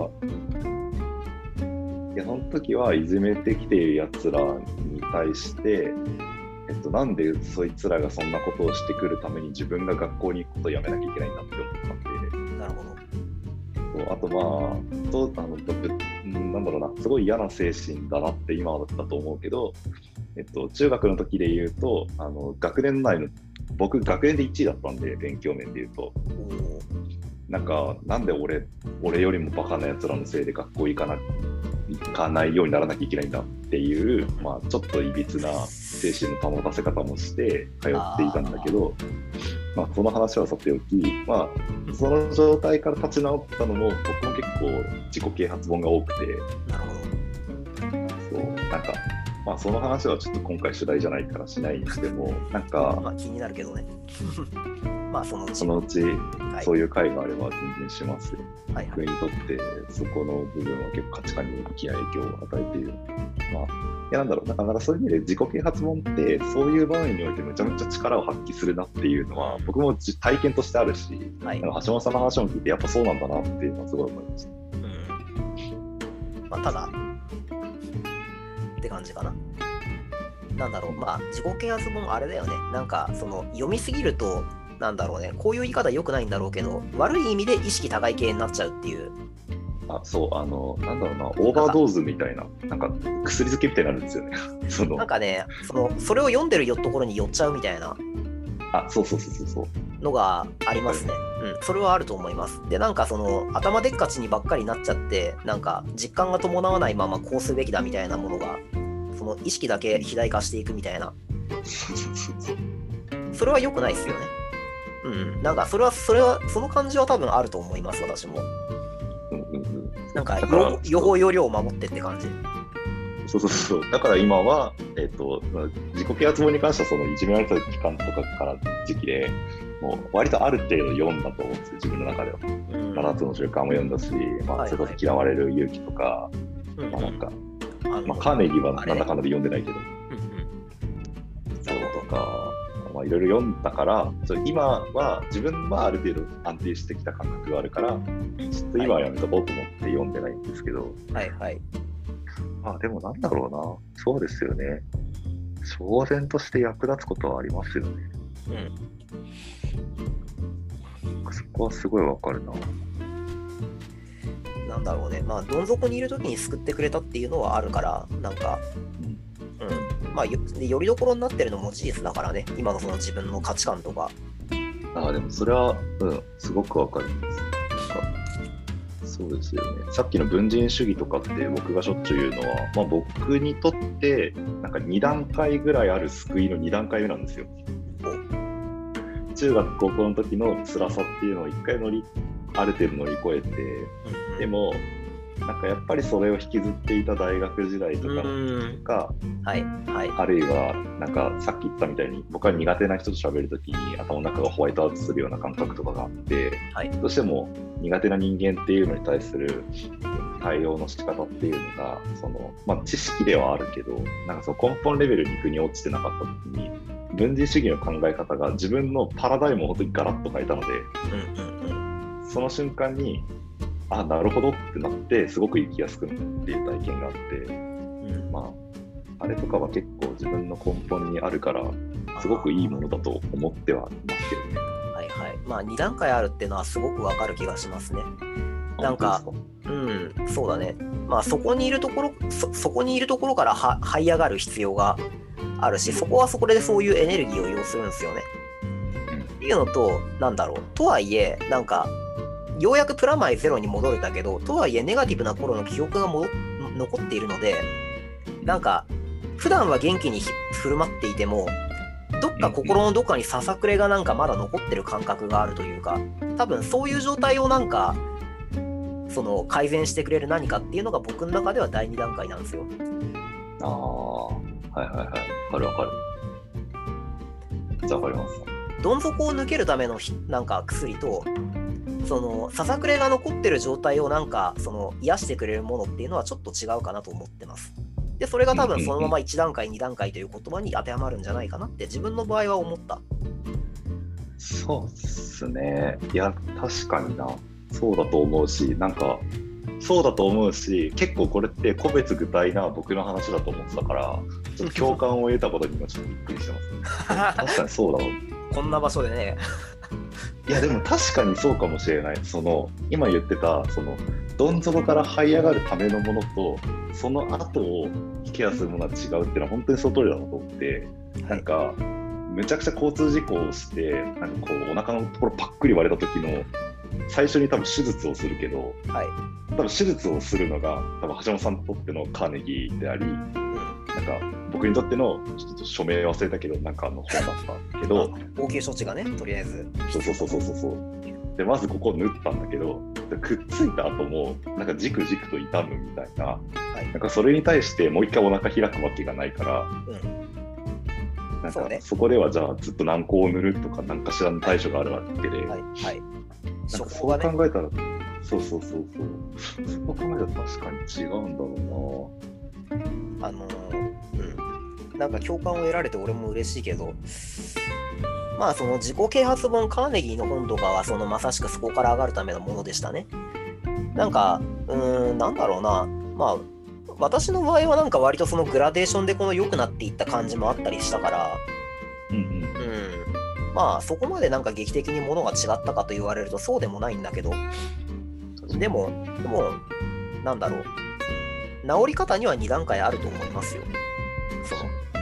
いや、その時はいじめてきているやつらに対して、えっと、なんでそいつらがそんなことをしてくるために自分が学校に行くことをやめなきゃいけないんだって思った。そうあとまあ、とあのぶうんなんだろうな、すごい嫌な精神だなって今だったと思うけど、えっと、中学の時で言うと、あの学年内の、僕、学年で1位だったんで、勉強面で言うと、なんか、なんで俺、俺よりもバカなやつらのせいで学校行かな行かないようにならなきゃいけないんだっていう、まあ、ちょっといびつな精神の保たせ方もして通っていたんだけど、まあ、その話はさておき、まあ、その状態から立ち直ったのも、僕も結構自己啓発本が多くて、なるほど。そう、なんか、まあ、その話はちょっと今回主題じゃないからしないにしても、なんか、まあ気になるけどね。まあそのうち。そのうちはいそういう会があれば全然しますよ。はいはい僕にとってそこの部分は結構価値観に大きな影響を与えている。まあ、やなんだろう、なんかなんかそういう意味で自己啓発本って、そういう場面においてめちゃめちゃ力を発揮するなっていうのは、僕もじ体験としてあるし、はい。橋本さんの話も聞いて、やっぱそうなんだなっていうのはすごい思いました。うん。まあ、ただ、って感じかな。なんだろう、まあ、自己啓発本あれだよね。なんか、その、読みすぎると、なんだろうね、こういう言い方良くないんだろうけど、悪い意味で意識高い系になっちゃうっていう。あそう、あの、なんだろうな、オーバードーズみたいな、なんか薬漬けみたいになるんですよね。そのなんかね、その、それを読んでるよところに寄っちゃうみたいなあ、そうそうそうそうそう。のがありますね。うん、それはあると思います。で、なんかその、頭でっかちにばっかりなっちゃって、なんか、実感が伴わないままこうすべきだみたいなものが、その意識だけ肥大化していくみたいな、それは良くないですよね。うん、なんか、それは、それは、その感じは多分あると思います、私も。うんうんうん。なんか、予報要領を守ってって感じ。そうそうそう。だから今は、えっ、と、まあ自己啓発本に関しては、そのいじめられた期間とかから時期で、もう割とある程度読んだと思うんですよ、自分の中では。うん、7つの習慣も読んだし、まあ、はいそれこそ嫌われる勇気とか、うんまあなんか、まあ、カーネギーはなんだかんだで読んでないけど、そうとか、まあ、いろいろ読んだから、そう今は自分はある程度安定してきた感覚があるから、ちょっと今はやめとこうと思って読んでないんですけど、はいはい。まあでもなんだろうな、そうですよね。当然として役立つことはありますよね。うん。そこはすごいわかるな。なんだろうね。まあ、どん底にいるときに救ってくれたっていうのはあるから、なんか、うん。まあ、よりどころになってるのも事実だからね。今のその自分の価値観とか。ああ、でもそれは、うん、すごくわかります。そうですよね。さっきの文人主義とかって僕がしょっちゅう言うのは、まあ、僕にとって、なんか2段階ぐらいある救いの2段階目なんですよ。中学、高校の時の辛さっていうのを一回乗り、ある程度乗り越えて、うんでも、なんかやっぱりそれを引きずっていた大学時代とかはいはい。あるいは、なんかさっき言ったみたいに、僕は苦手な人と喋るときに頭の中がホワイトアウトするような感覚とかがあって、はいどうしても苦手な人間っていうのに対する対応の仕方っていうのが、そのまあ、知識ではあるけど、なんかその根本レベルに腑に落ちてなかったときに、分離主義の考え方が自分のパラダイムを本当にガラッと変えたので、うんうんうん。その瞬間に、あ、なるほどってなって、すごく生きやすくなるっていう体験があって、うんまあ、あれとかは結構自分の根本にあるから、すごくいいものだと思ってはいますけどね。はいはい。まあ、2段階あるっていうのはすごくわかる気がしますね。なんか本うん、そうだね。まあ、そこにいるところ、そそこにいるところからは這い上がる必要があるし、そこはそこでそういうエネルギーを要するんですよね。うんっていうのと、なんだろう。とはいえ、なんか、ようやくプラマイゼロに戻れたけど、とはいえネガティブな頃の記憶がもど残っているので、なんか、普段は元気にひ振る舞っていても、どっか心のどっかにささくれがなんかまだ残ってる感覚があるというか、多分そういう状態をなんか、その改善してくれる何かっていうのが僕の中では第2段階なんですよ。当ああ、はいはいはい。わかるわかる。じゃあわかります。どん底を抜けるためのひなんか薬と、そのささくれが残ってる状態をなんかその癒してくれるものっていうのはちょっと違うかなと思ってます。で、それが多分そのまま1段階、2段階という言葉に当てはまるんじゃないかなって自分の場合は思った。そうっすね。いや、確かにな。そうだと思うし、なんか、そうだと思うし、結構これって個別具体な僕の話だと思ってたから、ちょっと共感を得たことに今ちょっとびっくりしてます、ね。確かにそうだわ。こんな場所でね。いやでも確かにそうかもしれない。その今言ってたそのどん底から這い上がるためのものとその後をケアするものは違うっていうのは本当にその通りだなと思って、なんかめちゃくちゃ交通事故をしてなんかこうお腹のところパックリ割れた時の最初に多分手術をするけどはい。多分手術をするのが多分橋本さんにとってのカーネギーでありうんなんか僕にとってのちょっと署名忘れたけどなんかあの本だったけど。応急処置がね、とりあえず。そうそうそうそうそうそう。で、まずここ縫ったんだけど、でくっついた後も、なんかじくじくと痛むみたいな、はいなんかそれに対してもう一回お腹開くわけがないから、うん。なんかそうねそこではじゃあずっと軟膏を塗るとか、何かしらの対処があるわけで、はい。はい。そう。考えたら、そうそうそうそう、そう考えたら確かに違うんだろうな。あのーうん。なんか共感を得られて俺も嬉しいけど、まあその自己啓発本カーネギーの本とかはそのまさしくそこから上がるためのものでしたね。なんか、うーん、なんだろうな。まあ私の場合はなんか割とそのグラデーションでこの良くなっていった感じもあったりしたから、うんうん、うんまあそこまでなんか劇的にものが違ったかと言われるとそうでもないんだけど、でも、でも、なんだろう。治り方には2段階あると思いますよ。そ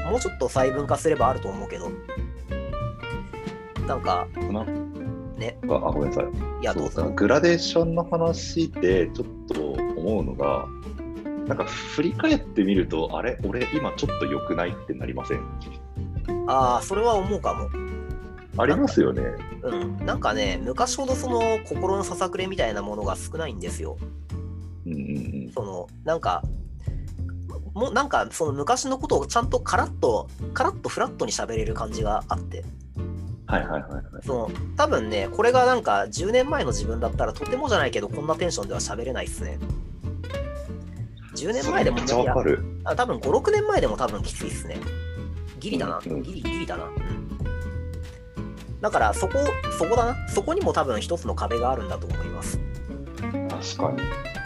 のもうちょっと細分化すればあると思うけど、なんか、ね。あ、ごめんなさい。いや、どうぞ。グラデーションの話でちょっと思うのが、なんか振り返ってみると、あれ、俺今ちょっと良くないってなりません？ああ、それは思うかも。ありますよね。うん。なんかね、昔ほどその心のささくれみたいなものが少ないんですよ。うんうんうん。その、なんか、もうなんかその昔のことをちゃんとカラッと、カラッとフラットに喋れる感じがあって。はいはいはい、はい。その多分ね、これがなんか10年前の自分だったらとてもじゃないけど、こんなテンションでは喋れないっすね。10年前でも、わかる。あ多分5、6年前でも多分きついっすね。ギリだな。ギリ、ギリだな。うんだからそこ、そこだな。そこにも多分一つの壁があるんだと思います。確かに。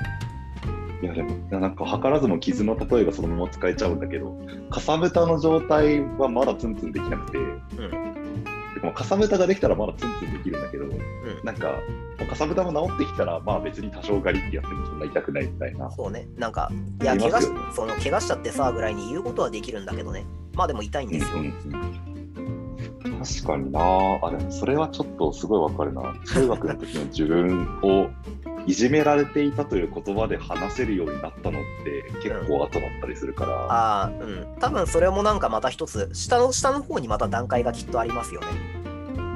いやでも、なんか図らずも傷の例えがそのまま使えちゃうんだけど、かさぶたの状態はまだツンツンできなくて、うん、でもかさぶたができたらまだツンツンできるんだけど、うん、なんか、かさぶたも治ってきたら、まあ別に多少狩りってやってもそんな痛くないみたいな。そうね、なんか、いや、怪我しその怪我しちゃってさぐらいに言うことはできるんだけどね、まあでも痛いんですよ。うんうん。確かにな。あ、でもそれはちょっとすごいわかるな。中学の時の自分をいじめられていたという言葉で話せるようになったのって結構後だったりするから。うん、ああ、うん。多分それもなんかまた一つ、下の下の方にまた段階がきっとありますよね。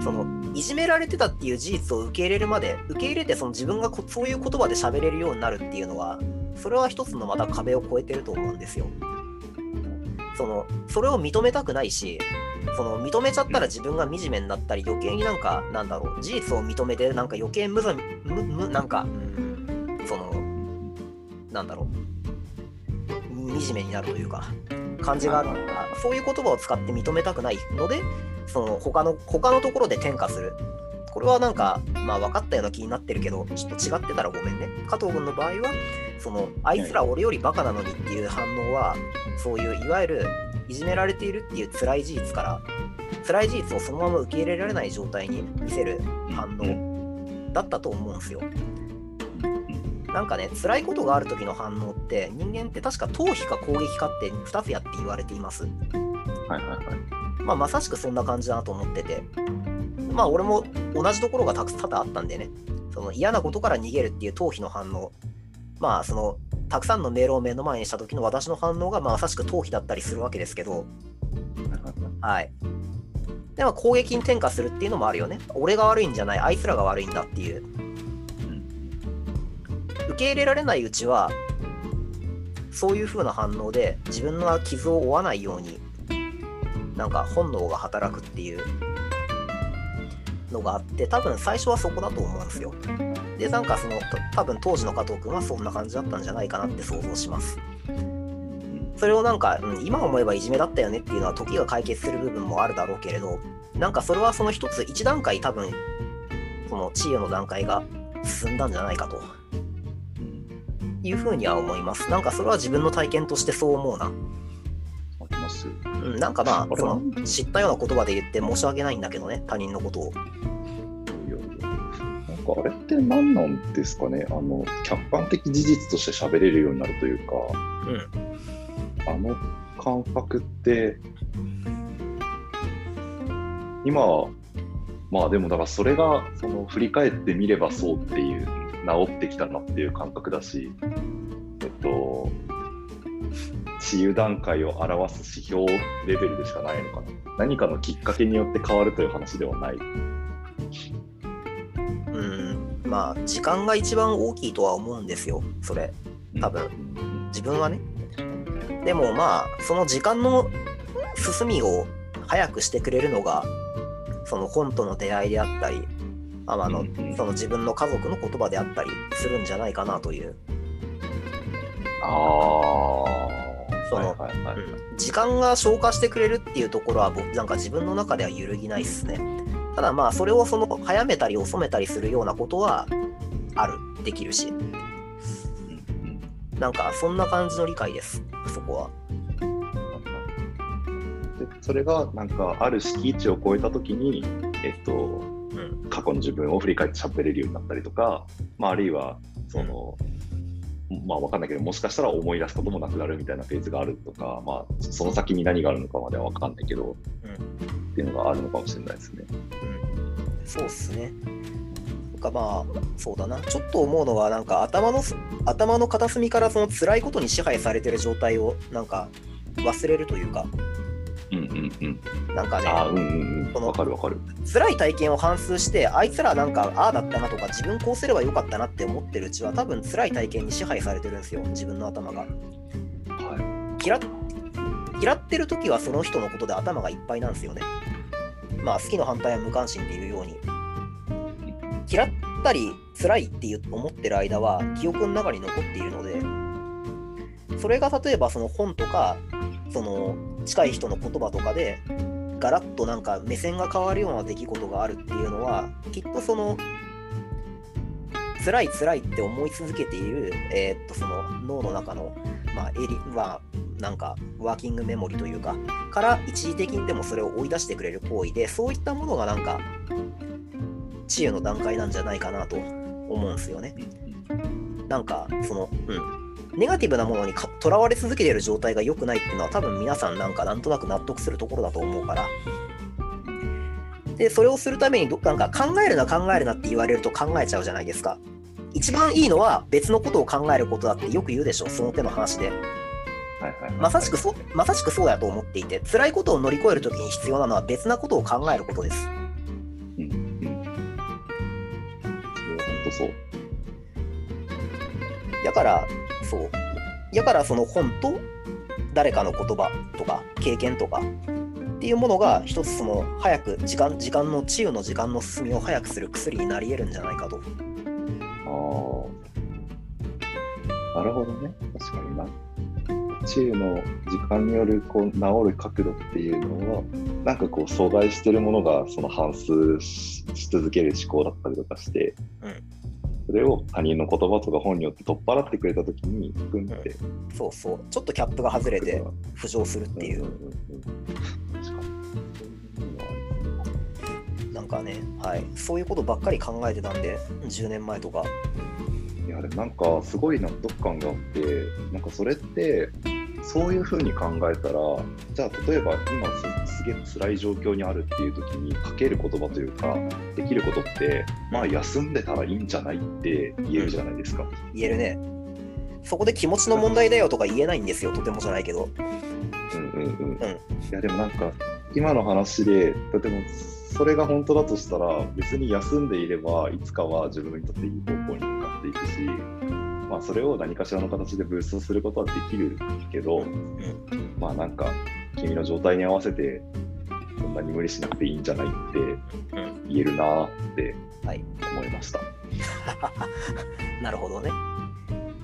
そのいじめられてたっていう事実を受け入れるまで受け入れてその自分がそういう言葉で喋れるようになるっていうのはそれは一つのまた壁を越えてると思うんですよ。そのそれを認めたくないしその認めちゃったら自分が惨めになったり余計になんかなんだろう事実を認めてなんか余計無ざむむなんか、そのなんだろう惨めになるというか感じがあるかそういう言葉を使って認めたくないのでその他の他のところで転嫁するこれはなんか、まあ分かったような気になってるけど、ちょっと違ってたらごめんね。加藤君の場合は、その、あいつら俺よりバカなのにっていう反応は、そういういわゆるいじめられているっていう辛い事実から辛い事実をそのまま受け入れられない状態に見せる反応だったと思うんですよ。なんかね辛いことがある時の反応って人間って確か逃避か攻撃かって2つやって言われています。はいはいはい。まあまさしくそんな感じだなと思っててまあ俺も同じところがたくさん多々あったんでねその嫌なことから逃げるっていう逃避の反応まあそのたくさんのメールを目の前にした時の私の反応がまさしく逃避だったりするわけですけど、はい。でも攻撃に転化するっていうのもあるよね。俺が悪いんじゃない、あいつらが悪いんだっていう。受け入れられないうちは、そういう風な反応で自分の傷を負わないように、なんか本能が働くっていうのがあって、多分最初はそこだと思うんですよ。で、なんかその、多分当時の加藤君はそんな感じだったんじゃないかなって想像します。それをなんか、うん、今思えばいじめだったよねっていうのは時が解決する部分もあるだろうけれど、なんかそれはその一つ、一段階多分、その地位の段階が進んだんじゃないかと。いうふうには思います。なんかそれは自分の体験としてそう思うな。あります。うん、なんかまあ、その知ったような言葉で言って申し訳ないんだけどね、他人のことを。かあれって何なんですかね。あの客観的事実として喋れるようになるというか、うん、あの感覚って今まあでもだからそれがその振り返ってみればそうっていう治ってきたなっていう感覚だしえっと治癒段階を表す指標レベルでしかないのかな。何かのきっかけによって変わるという話ではないまあ、時間が一番大きいとは思うんですよ、それ。多分。自分はね。でもまあ、その時間の進みを早くしてくれるのが、その本との出会いであったり、ああのその自分の家族の言葉であったりするんじゃないかなという。あその、時間が消化してくれるっていうところは僕なんか自分の中では揺るぎないっすね。ただまあそれをその早めたり遅めたりするようなことはあるできるし。うんうん。なんかそんな感じの理解ですそこは。でそれがなんかある敷地を超えたときに、えっと、うん。過去の自分を振り返って喋れるようになったりとか、まあ、あるいはその、まあわかんないけどもしかしたら思い出すこともなくなるみたいなフェーズがあるとか、まあ、その先に何があるのかまでは分かんないけど、うんっていうのがあるのかもしれないですね。うん、そうっすね。なんかまあそうだなちょっと思うのはなんか頭の頭の片隅からその辛いことに支配されてる状態をなんか忘れるというかうんうんうん。なんかねうんうんうん。このわかるわかる。辛い体験を反芻してあいつらなんかああだったなとか自分こうすればよかったなって思ってるうちは多分辛い体験に支配されてるんですよ自分の頭がは嫌っ嫌ってる時はその人のことで頭がいっぱいなんですよねまあ好きの反対は無関心っていうように嫌ったり辛いっていう思ってる間は記憶の中に残っているのでそれが例えばその本とかその近い人の言葉とかでガラッとなんか目線が変わるような出来事があるっていうのはきっとその辛い辛いって思い続けている、えーっとその脳の中の、まあ、エリはなんかワーキングメモリというかから一時的にでもそれを追い出してくれる行為でそういったものがなんか治癒の段階なんじゃないかなと思うんですよね。なんかそのうんネガティブなものにかとらわれ続けている状態が良くないっていうのは多分皆さんなんかなんとなく納得するところだと思うからでそれをするためにどなんか考えるな考えるなって言われると考えちゃうじゃないですか一番いいのは別のことを考えることだってよく言うでしょその手の話でいはいはい。まさしくそうまさしくそうだと思っていて辛いことを乗り越えるときに必要なのは別なことを考えることですうんうん。本当そう。だからそうだからその本と誰かの言葉とか経験とかっていうものが一つその早く時間時間の治癒の時間の進みを早くする薬になり得るんじゃないかとああ。なるほどね。確かにな。治癒の時間によるこう治る角度っていうのは、なんかこう阻害してるものがその反数しし続ける思考だったりとかして、うんそれを他人の言葉とか本によって取っ払ってくれたときに、グンって、そうそう。ちょっとキャップが外れて浮上するっていう。んんうん確かに。なんかねはい。そういうことばっかり考えてたんで10年前とか。いやでもなんかすごい納得感があってなんかそれってそういうふうに考えたらじゃあ例えば今すすげえ辛い状況にあるっていう時にかける言葉というかできることってまあ休んでたらいいんじゃないって言えるじゃないですか。言えるねそこで気持ちの問題だよとか言えないんですよとてもじゃないけどうんうんうん。うんいやでもなんか今の話でとてもそれが本当だとしたら別に休んでいればいつかは自分にとっていい方向に向かっていくし、まあ、それを何かしらの形でブーストすることはできるけど、まあなんか君の状態に合わせてそんなに無理しなくていいんじゃないってうん言えるなってはい思いました。なるほどね。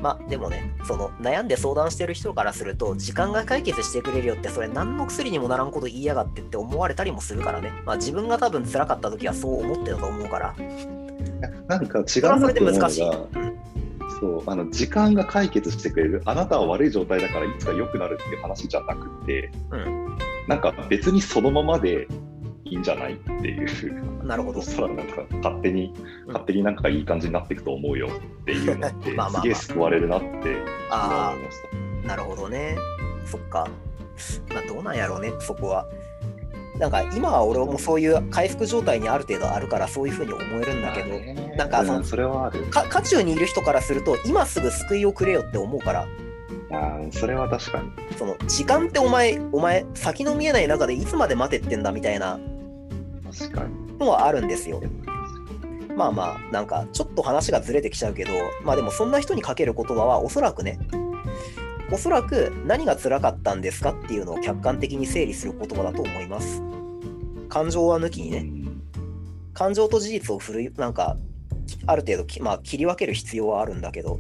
まあでもね、その悩んで相談してる人からすると、時間が解決してくれるよって、それ何の薬にもならんこと言いやがってって思われたりもするからね。まあ自分が多分辛かった時はそう思ってたと思うから。なんか違うそれはそれで難しい。がそうあの時間が解決してくれるあなたは悪い状態だからいつか良くなるっていう話じゃなくて、うんなんか別にそのままでいいんじゃないっていううん。なるほどそ。らなんか勝手にうん勝手になんかいい感じになっていくと思うよっていうのって まあまあまあすげえ救われるなってあ思いました。あ、なるほどね。そっか。まあどうなんやろうね、そこは。なんか今は俺もそういう回復状態にある程度あるからそういうふうに思えるんだけど、なんかそのうんそれはある。か渦中にいる人からすると今すぐ救いをくれよって思うからあーそれは確かに。その時間ってお前お前先の見えない中でいつまで待てってんだみたいな確かに。のはあるんですよまあまあなんかちょっと話がずれてきちゃうけどまあでもそんな人にかける言葉はおそらくねおそらく何が辛かったんですかっていうのを客観的に整理する言葉だと思います。感情は抜きにね。感情と事実を振るなんかある程度、まあ、切り分ける必要はあるんだけど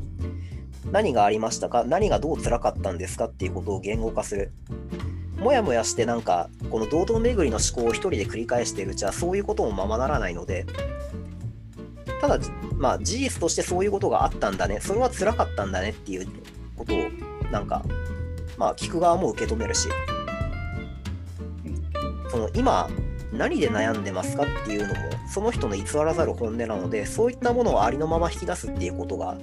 何がありましたか？何がどう辛かったんですかっていうことを言語化する。もやもやしてなんかこの堂々巡りの思考を一人で繰り返しているうちはそういうこともままならないので。ただまあ事実としてそういうことがあったんだね。それは辛かったんだねっていうことをなんかまあ聞く側も受け止めるし。その今何で悩んでますかっていうのもその人の偽らざる本音なのでそういったものをありのまま引き出すっていうことが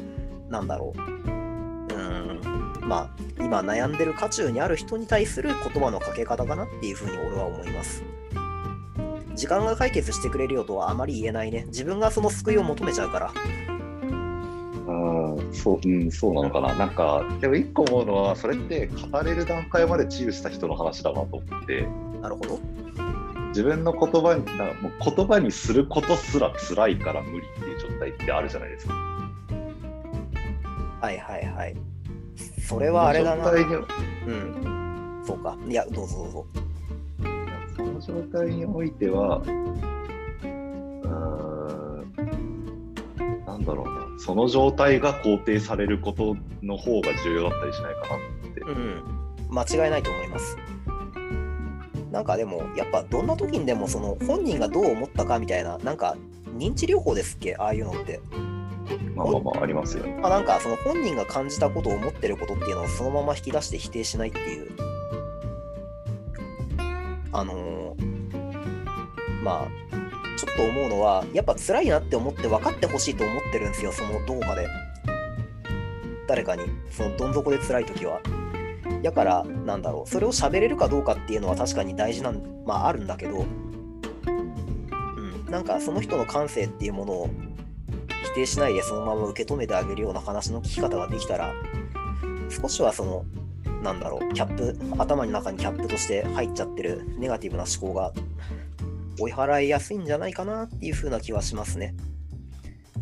なんだろう。うーんまあ今悩んでる渦中にある人に対する言葉のかけ方かなっていうふうに俺は思います。時間が解決してくれるよとはあまり言えないね。自分がその救いを求めちゃうから。うん、そう、うん、そうなのかな。なんか、でも一個思うのは、それって語れる段階まで治癒した人の話だなと思って、なるほど。自分の言葉に、なんかもう言葉にすることすら辛いから無理っていう状態ってあるじゃないですか。はいはいはい。それはあれだな。その状態にうん。そうか。いやどうぞどうぞ。その状態においては、うんだろうな、その状態が肯定されることの方が重要だったりしないかなって。うん。間違いないと思います。なんかでもやっぱどんな時にでもその本人がどう思ったかみたいななんか認知療法ですっけ？ああいうのって。まあまあまあ、ありますよ。ね。まあ、なんかその本人が感じたことを思ってることっていうのをそのまま引き出して否定しないっていう。あのーまあちょっと思うのはやっぱ辛いなって思って分かってほしいと思ってるんですよそのどこかで。誰かに。そのどん底で辛い時は。だからなんだろう。それを喋れるかどうかっていうのは確かに大事なんまああるんだけど。うん。なんかその人の感性っていうものを否定しないでそのまま受け止めてあげるような話の聞き方ができたら少しはそのなんだろう。キャップ頭の中にキャップとして入っちゃってるネガティブな思考が追い払いやすいんじゃないかなっていう風な気はしますね。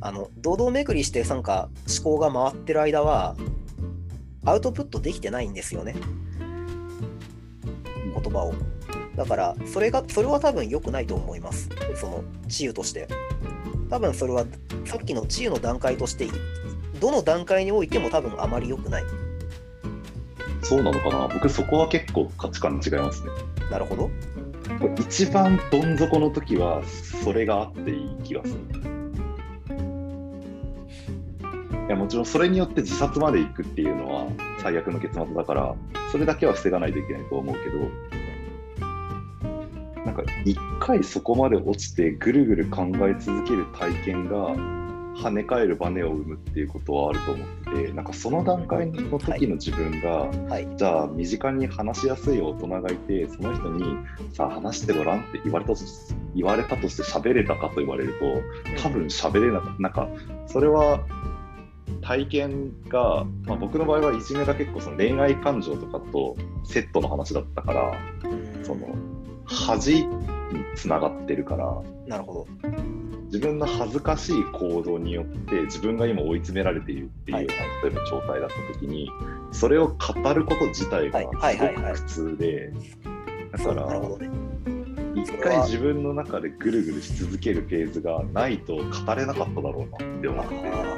あの堂々巡りしてなんか思考が回ってる間はアウトプットできてないんですよね。言葉を。だからそれがそれは多分良くないと思います。その治癒として。多分それはさっきの治癒の段階としてどの段階においても多分あまり良くない。そうなのかな。僕そこは結構価値観違いますね。なるほど一番どん底の時はそれがあっていい気がする。いやもちろんそれによって自殺まで行くっていうのは最悪の結末だからそれだけは防がないといけないと思うけどなんか一回そこまで落ちてぐるぐる考え続ける体験が跳ね返るバネを生むっていうことはあると思っててなんかその段階の時の自分が、はい。じゃあ身近に話しやすい大人がいてその人にさあ話してごらんって言われたとし言われたとして喋れたかと言われると多分喋れなかった。なんかそれは体験が、まあ、僕の場合はいじめが結構その恋愛感情とかとセットの話だったからうん。その恥につながってるから。なるほど自分の恥ずかしい行動によって自分が今追い詰められているっていう、はい。例えば状態だった時にそれを語ること自体がすごく苦痛でだからなるほどね。一回自分の中でぐるぐるし続けるフェーズがないと語れなかっただろうなって思あって。ー。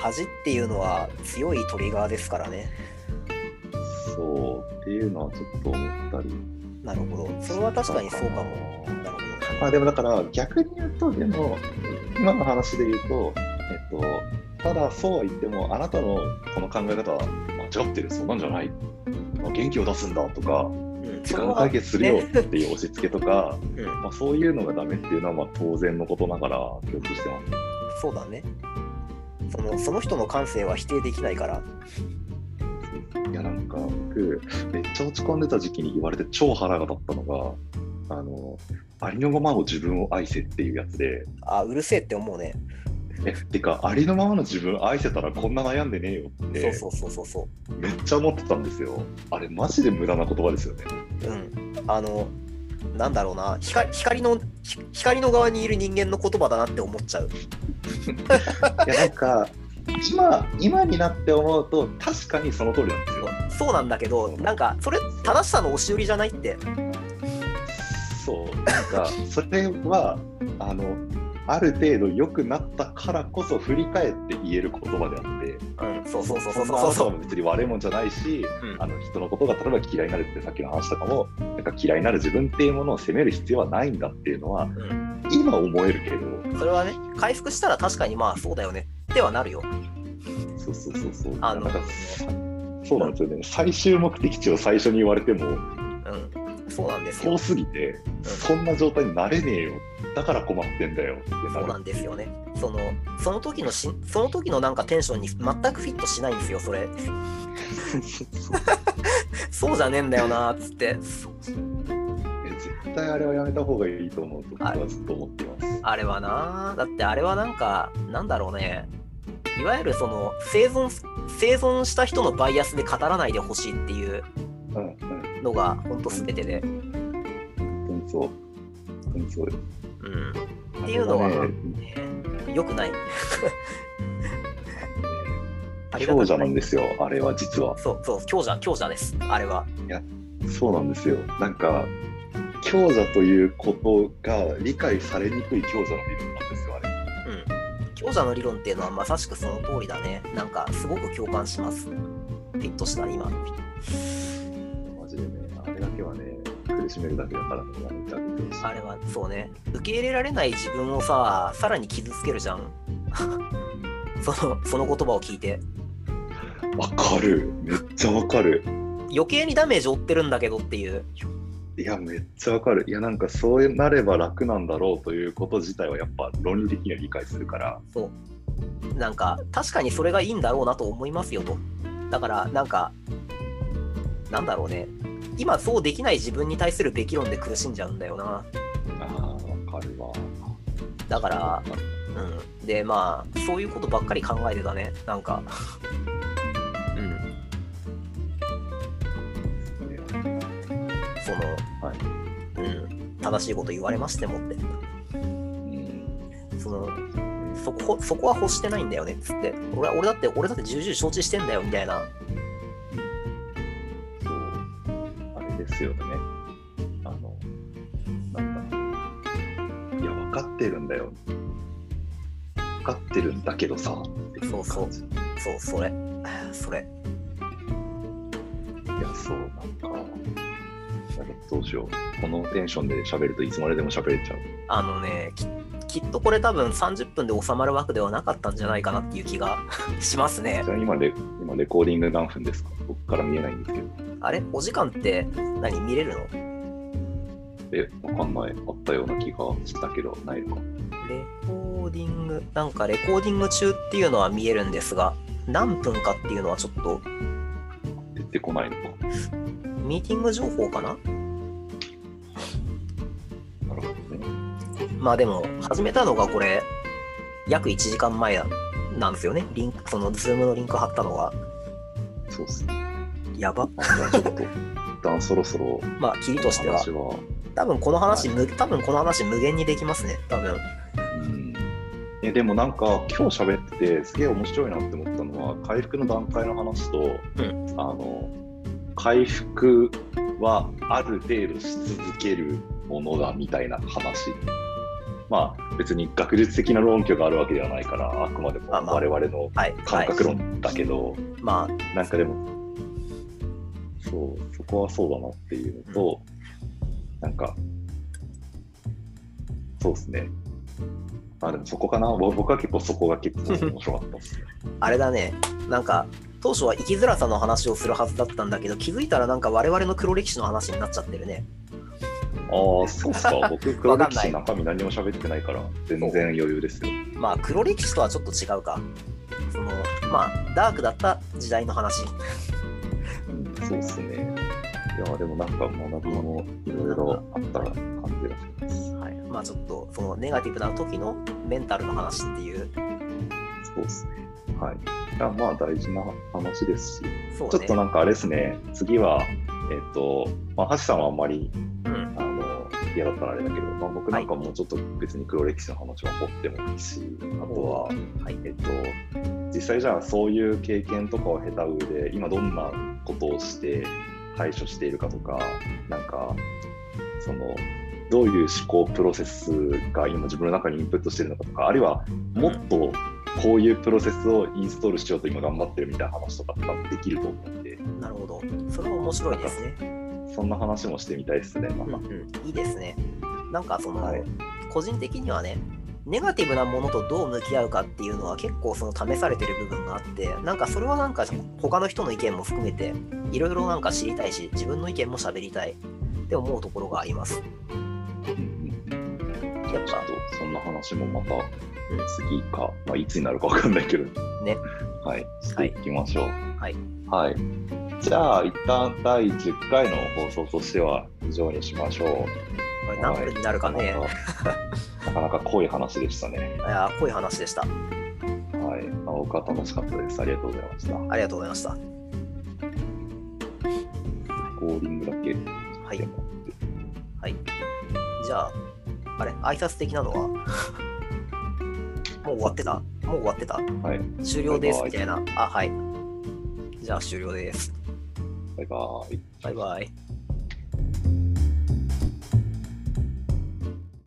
恥っていうのは強いトリガーですからね。そう。っていうのはちょっと思ったり。なるほど。それは確かにそうかも。なるほどまあでもだから逆に言うとでも今の話で言うとえっとただそうは言ってもあなたのこの考え方は間違ってるそんなんじゃないまあ元気を出すんだとかうん。時間が解決するよっていう押し付けとか、うん。まあ、そういうのがダメっていうのはまあ当然のことながら共通してます。そうだね。そのその人の感性は否定できないから。いやなんか僕めっちゃ落ち込んでた時期に言われて超腹が立ったのがあのありのままの自分を愛せっていうやつで。あうるせえって思うね。えてかありのままの自分愛せたらこんな悩んでねえよって。そうそうそうそうそめっちゃ思ってたんですよ。あれマジで無駄な言葉ですよね。ううん。あのなんだろうな。光光のひ光の側にいる人間の言葉だなって思っちゃう。いやなんか今今になって思うと確かにその通りなんですよ。そうなんだけどなんかそれ正しさの押し売りじゃないってそうなんか それはあのある程度良くなったからこそ振り返って言える言葉であって。うん、そうそうそうそうそう。そうは別に悪いもんじゃないし、うん。あの人のことが例えば嫌いになるってさっきの話とかもなんか嫌いになる自分っていうものを責める必要はないんだっていうのはうん、今思えるけど。それはね、回復したら確かにまあそうだよね。ってはなるよ。そうそうそうそう。あのそうなんですよね。最終目的地を最初に言われてもうん、そうなんですよ遠。すぎてそんな状態になれねえよだから困ってんだよってそうなんですよね。そのその時のしその時のなんかテンションに全くフィットしないんですよ、それ。そうじゃねえんだよなーっつって。え絶対あれはやめた方がいいと思うと僕はずっと思っています。あれはな、だってあれはなんか、なんだろうね。いわゆるその生存生存した人のバイアスで語らないでほしいっていううんうん、のが本当全てで。本当にそう。本当にそうです。うん、っていうのは、ねね、よくない。強者なんですよ、あれは実は。そうそう、強者、強者です、あれは。そうなんですよ。なんか、強者ということが理解されにくい強者の理論なんですよ、あれ。うん。強者の理論っていうのはまさしくその通りだね。なんか、すごく共感します。フィットした、今。だけはね、苦しめるだけだからね、やめてあ。あれは、そうね。受け入れられない自分をさ、さらに傷つけるじゃん。その、その言葉を聞いて。わかる。めっちゃわかる。余計にダメージ負ってるんだけどっていう。いや、めっちゃわかる。いや、なんかそうなれば楽なんだろうということ自体はやっぱ論理的には理解するから。そう。なんか、確かにそれがいいんだろうなと思いますよと。だから、なんか、なんだろうね。今そうできない自分に対するべき論で苦しんじゃうんだよな。ああ、わかるわ。だから、うん。で、まあ、そういうことばっかり考えてたね。なんか。うん。その、はい。うん。正しいこと言われましてもって。うん。その、そこ、そこは欲してないんだよねっつって。俺は俺だって、俺だって重々承知してんだよみたいな。だけどさ。そうそうそう、それ。それ。いや、そう、なんか。どうしよう。このテンションで喋るといつまででも喋れちゃう。あのねき、きっとこれ多分30分で収まる枠ではなかったんじゃないかなっていう気が しますねじ。ゃあ今レ、今レコーディング何分ですか？僕から見えないんですけど。あれ？お時間って何見れるの？え、わかんない。あったような気がしたけど、ないのか。レコーディング、なんかレコーディング中っていうのは見えるんですが、何分かっていうのはちょっと出てこないのか。ミーティング情報かな？なるほどね。まあでも、始めたのがこれ、約1時間前なんですよね。リンク、その Zoom のリンク貼ったのが。そうっすね。やば。ちょっと、一旦そろそろ まあ、切りとしては、多分この話、む多分この話無限にできますね。多分。うん、えでもなんか今日喋っててすげえ面白いなって思ったのは回復の段階の話と、うあの回復はある程度し続けるものだみたいな話。まあ別に学術的な論拠があるわけではないからあくまでも我々のはい。感覚はい、論だけど、まあ、なんかでもそうそこはそうだなっていうのと、なんかそうですねあでもそこかなぼ僕は結構そこが結構面白かったですねあれだね。なんか、当初は生きづらさの話をするはずだったんだけど、気づいたらなんか我々の黒歴史の話になっちゃってるね。ああそうっすか 僕黒歴史中身何も喋ってないから全然余裕ですよまあ、黒歴史とはちょっと違うか。その、まあ、ダークだった時代の話。うんそうっすねいやでもなんか学びもいろいろあったら感じがしますはい。まあ、ちょっと、そのネガティブな時のメンタルの話っていう。そうっすねはいいやまあ大事な話ですしね。ちょっとなんかあれですね、次は、えっ、と、まあ、橋さんはあんまりうん。あの嫌だったらあれだけど、まあ、僕なんかもうちょっと別に黒歴史の話は掘ってもいいし、あとは、はい。えっと、実際じゃあそういう経験とかを経た上で、今どんなことをして対処しているかとか、なんか、その、どういう思考プロセスが今自分の中にインプットしてるのかとか、あるいはもっとこういうプロセスをインストールしようと今頑張ってるみたいな話とかできると思うんで、なるほど。それは面白いですね。そんな話もしてみたいですね、また。うんうん、いいですね。なんかその、はい個人的にはね、ネガティブなものとどう向き合うかっていうのは結構その試されてる部分があって、なんかそれはなんか他の人の意見も含めて、いろいろなんか知りたいし、自分の意見も喋りたいって思うところがあります。じゃあちょっとそんな話もまた次か、まあ、いつになるかわかんないけど、ね。はい、していきましょう。はい。はい。じゃあ、一旦第10回の放送としては以上にしましょう。これ何分になるかね。なかなか濃い話でしたね。いやー、濃い話でした。はい。まあ僕は楽しかったです。ありがとうございました。ありがとうございました。コーディングだけ。はい。はい。じゃあ、あれ、挨拶的なのは？もう終わってた？もう終わってた？はい。終了ですみたいな？あ、はい。じゃあ終了です。バイバイ。バイバイ。